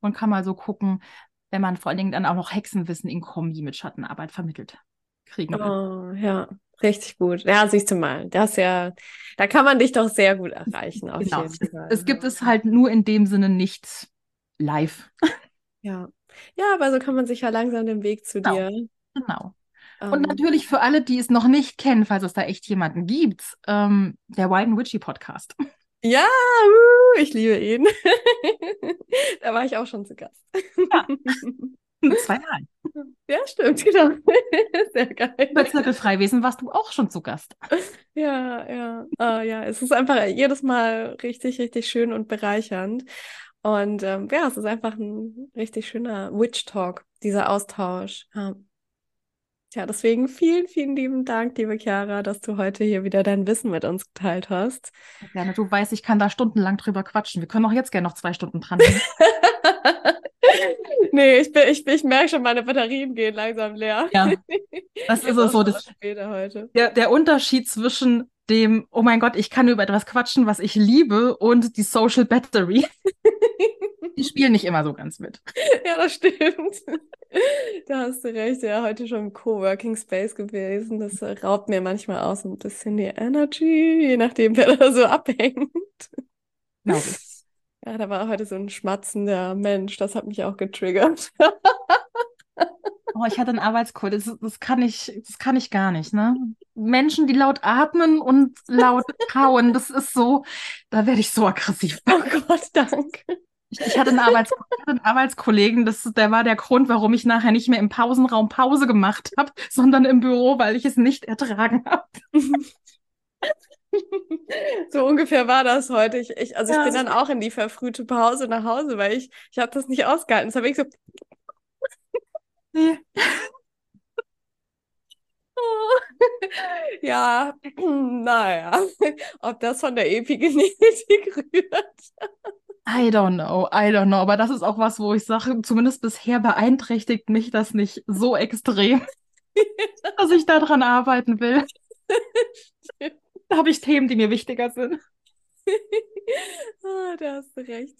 und kann mal so gucken, wenn man vor allen Dingen dann auch noch Hexenwissen in Kombi mit Schattenarbeit vermittelt kriegen. Oh, ja, richtig gut. Ja, siehst du mal, das ja, da kann man dich doch sehr gut erreichen. genau. Es, es gibt es halt nur in dem Sinne nicht live. Ja. Ja, aber so kann man sich ja langsam den Weg zu genau. dir. Genau. Und ähm, natürlich für alle, die es noch nicht kennen, falls es da echt jemanden gibt, ähm, der White and Witchy Podcast. Ja, uh, ich liebe ihn. da war ich auch schon zu Gast. Ja. Zweimal. Ja, stimmt, genau. Sehr geil. Bei Zirkel Freiwesen warst du auch schon zu Gast. Ja, ja. Uh, ja, es ist einfach jedes Mal richtig, richtig schön und bereichernd. Und ähm, ja, es ist einfach ein richtig schöner Witch-Talk, dieser Austausch. Ja. Tja, deswegen vielen, vielen lieben Dank, liebe Chiara, dass du heute hier wieder dein Wissen mit uns geteilt hast. Gerne, du weißt, ich kann da stundenlang drüber quatschen. Wir können auch jetzt gerne noch zwei Stunden dran. nee, ich, bin, ich, ich merke schon, meine Batterien gehen langsam leer. Ja, das ist so. Das, Der, der Unterschied zwischen dem, oh mein Gott, ich kann über etwas quatschen, was ich liebe, und die Social Battery. die spielen nicht immer so ganz mit. Ja, das stimmt. Da hast du recht. Ja, heute schon im Coworking Space gewesen. Das raubt mir manchmal auch so ein bisschen die Energy, je nachdem, wer da so abhängt. Genau. Ja, da war heute so ein schmatzender Mensch. Das hat mich auch getriggert. Oh, ich hatte einen Arbeitskollegen, das, das, kann ich, das kann ich gar nicht, ne? Menschen, die laut atmen und laut kauen, das ist so, da werde ich so aggressiv. Oh Gott, danke. Ich, ich, hatte einen Arbeits ich hatte einen Arbeitskollegen, das, der war der Grund, warum ich nachher nicht mehr im Pausenraum Pause gemacht habe, sondern im Büro, weil ich es nicht ertragen habe. so ungefähr war das heute. Ich, ich also ich ja. bin dann auch in die verfrühte Pause nach Hause, weil ich, ich habe das nicht ausgehalten. Das habe ich so Nee. Ja, naja, ob das von der Epigenetik rührt. I don't know, I don't know. Aber das ist auch was, wo ich sage, zumindest bisher beeinträchtigt mich das nicht so extrem, dass ich daran arbeiten will. Da habe ich Themen, die mir wichtiger sind. ah, da hast du recht.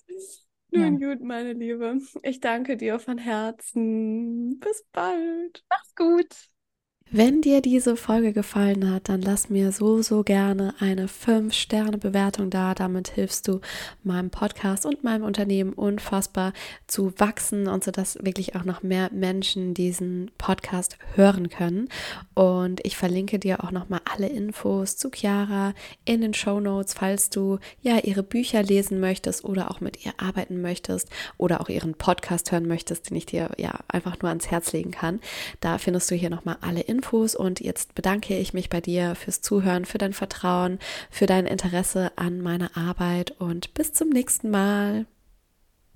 Nun ja. gut, meine Liebe. Ich danke dir von Herzen. Bis bald. Mach's gut. Wenn dir diese Folge gefallen hat, dann lass mir so, so gerne eine 5-Sterne-Bewertung da. Damit hilfst du meinem Podcast und meinem Unternehmen unfassbar zu wachsen und so, dass wirklich auch noch mehr Menschen diesen Podcast hören können. Und ich verlinke dir auch nochmal alle Infos zu Chiara in den Show Notes, falls du ja ihre Bücher lesen möchtest oder auch mit ihr arbeiten möchtest oder auch ihren Podcast hören möchtest, den ich dir ja einfach nur ans Herz legen kann. Da findest du hier nochmal alle Infos Infos und jetzt bedanke ich mich bei dir fürs Zuhören, für dein Vertrauen, für dein Interesse an meiner Arbeit und bis zum nächsten Mal.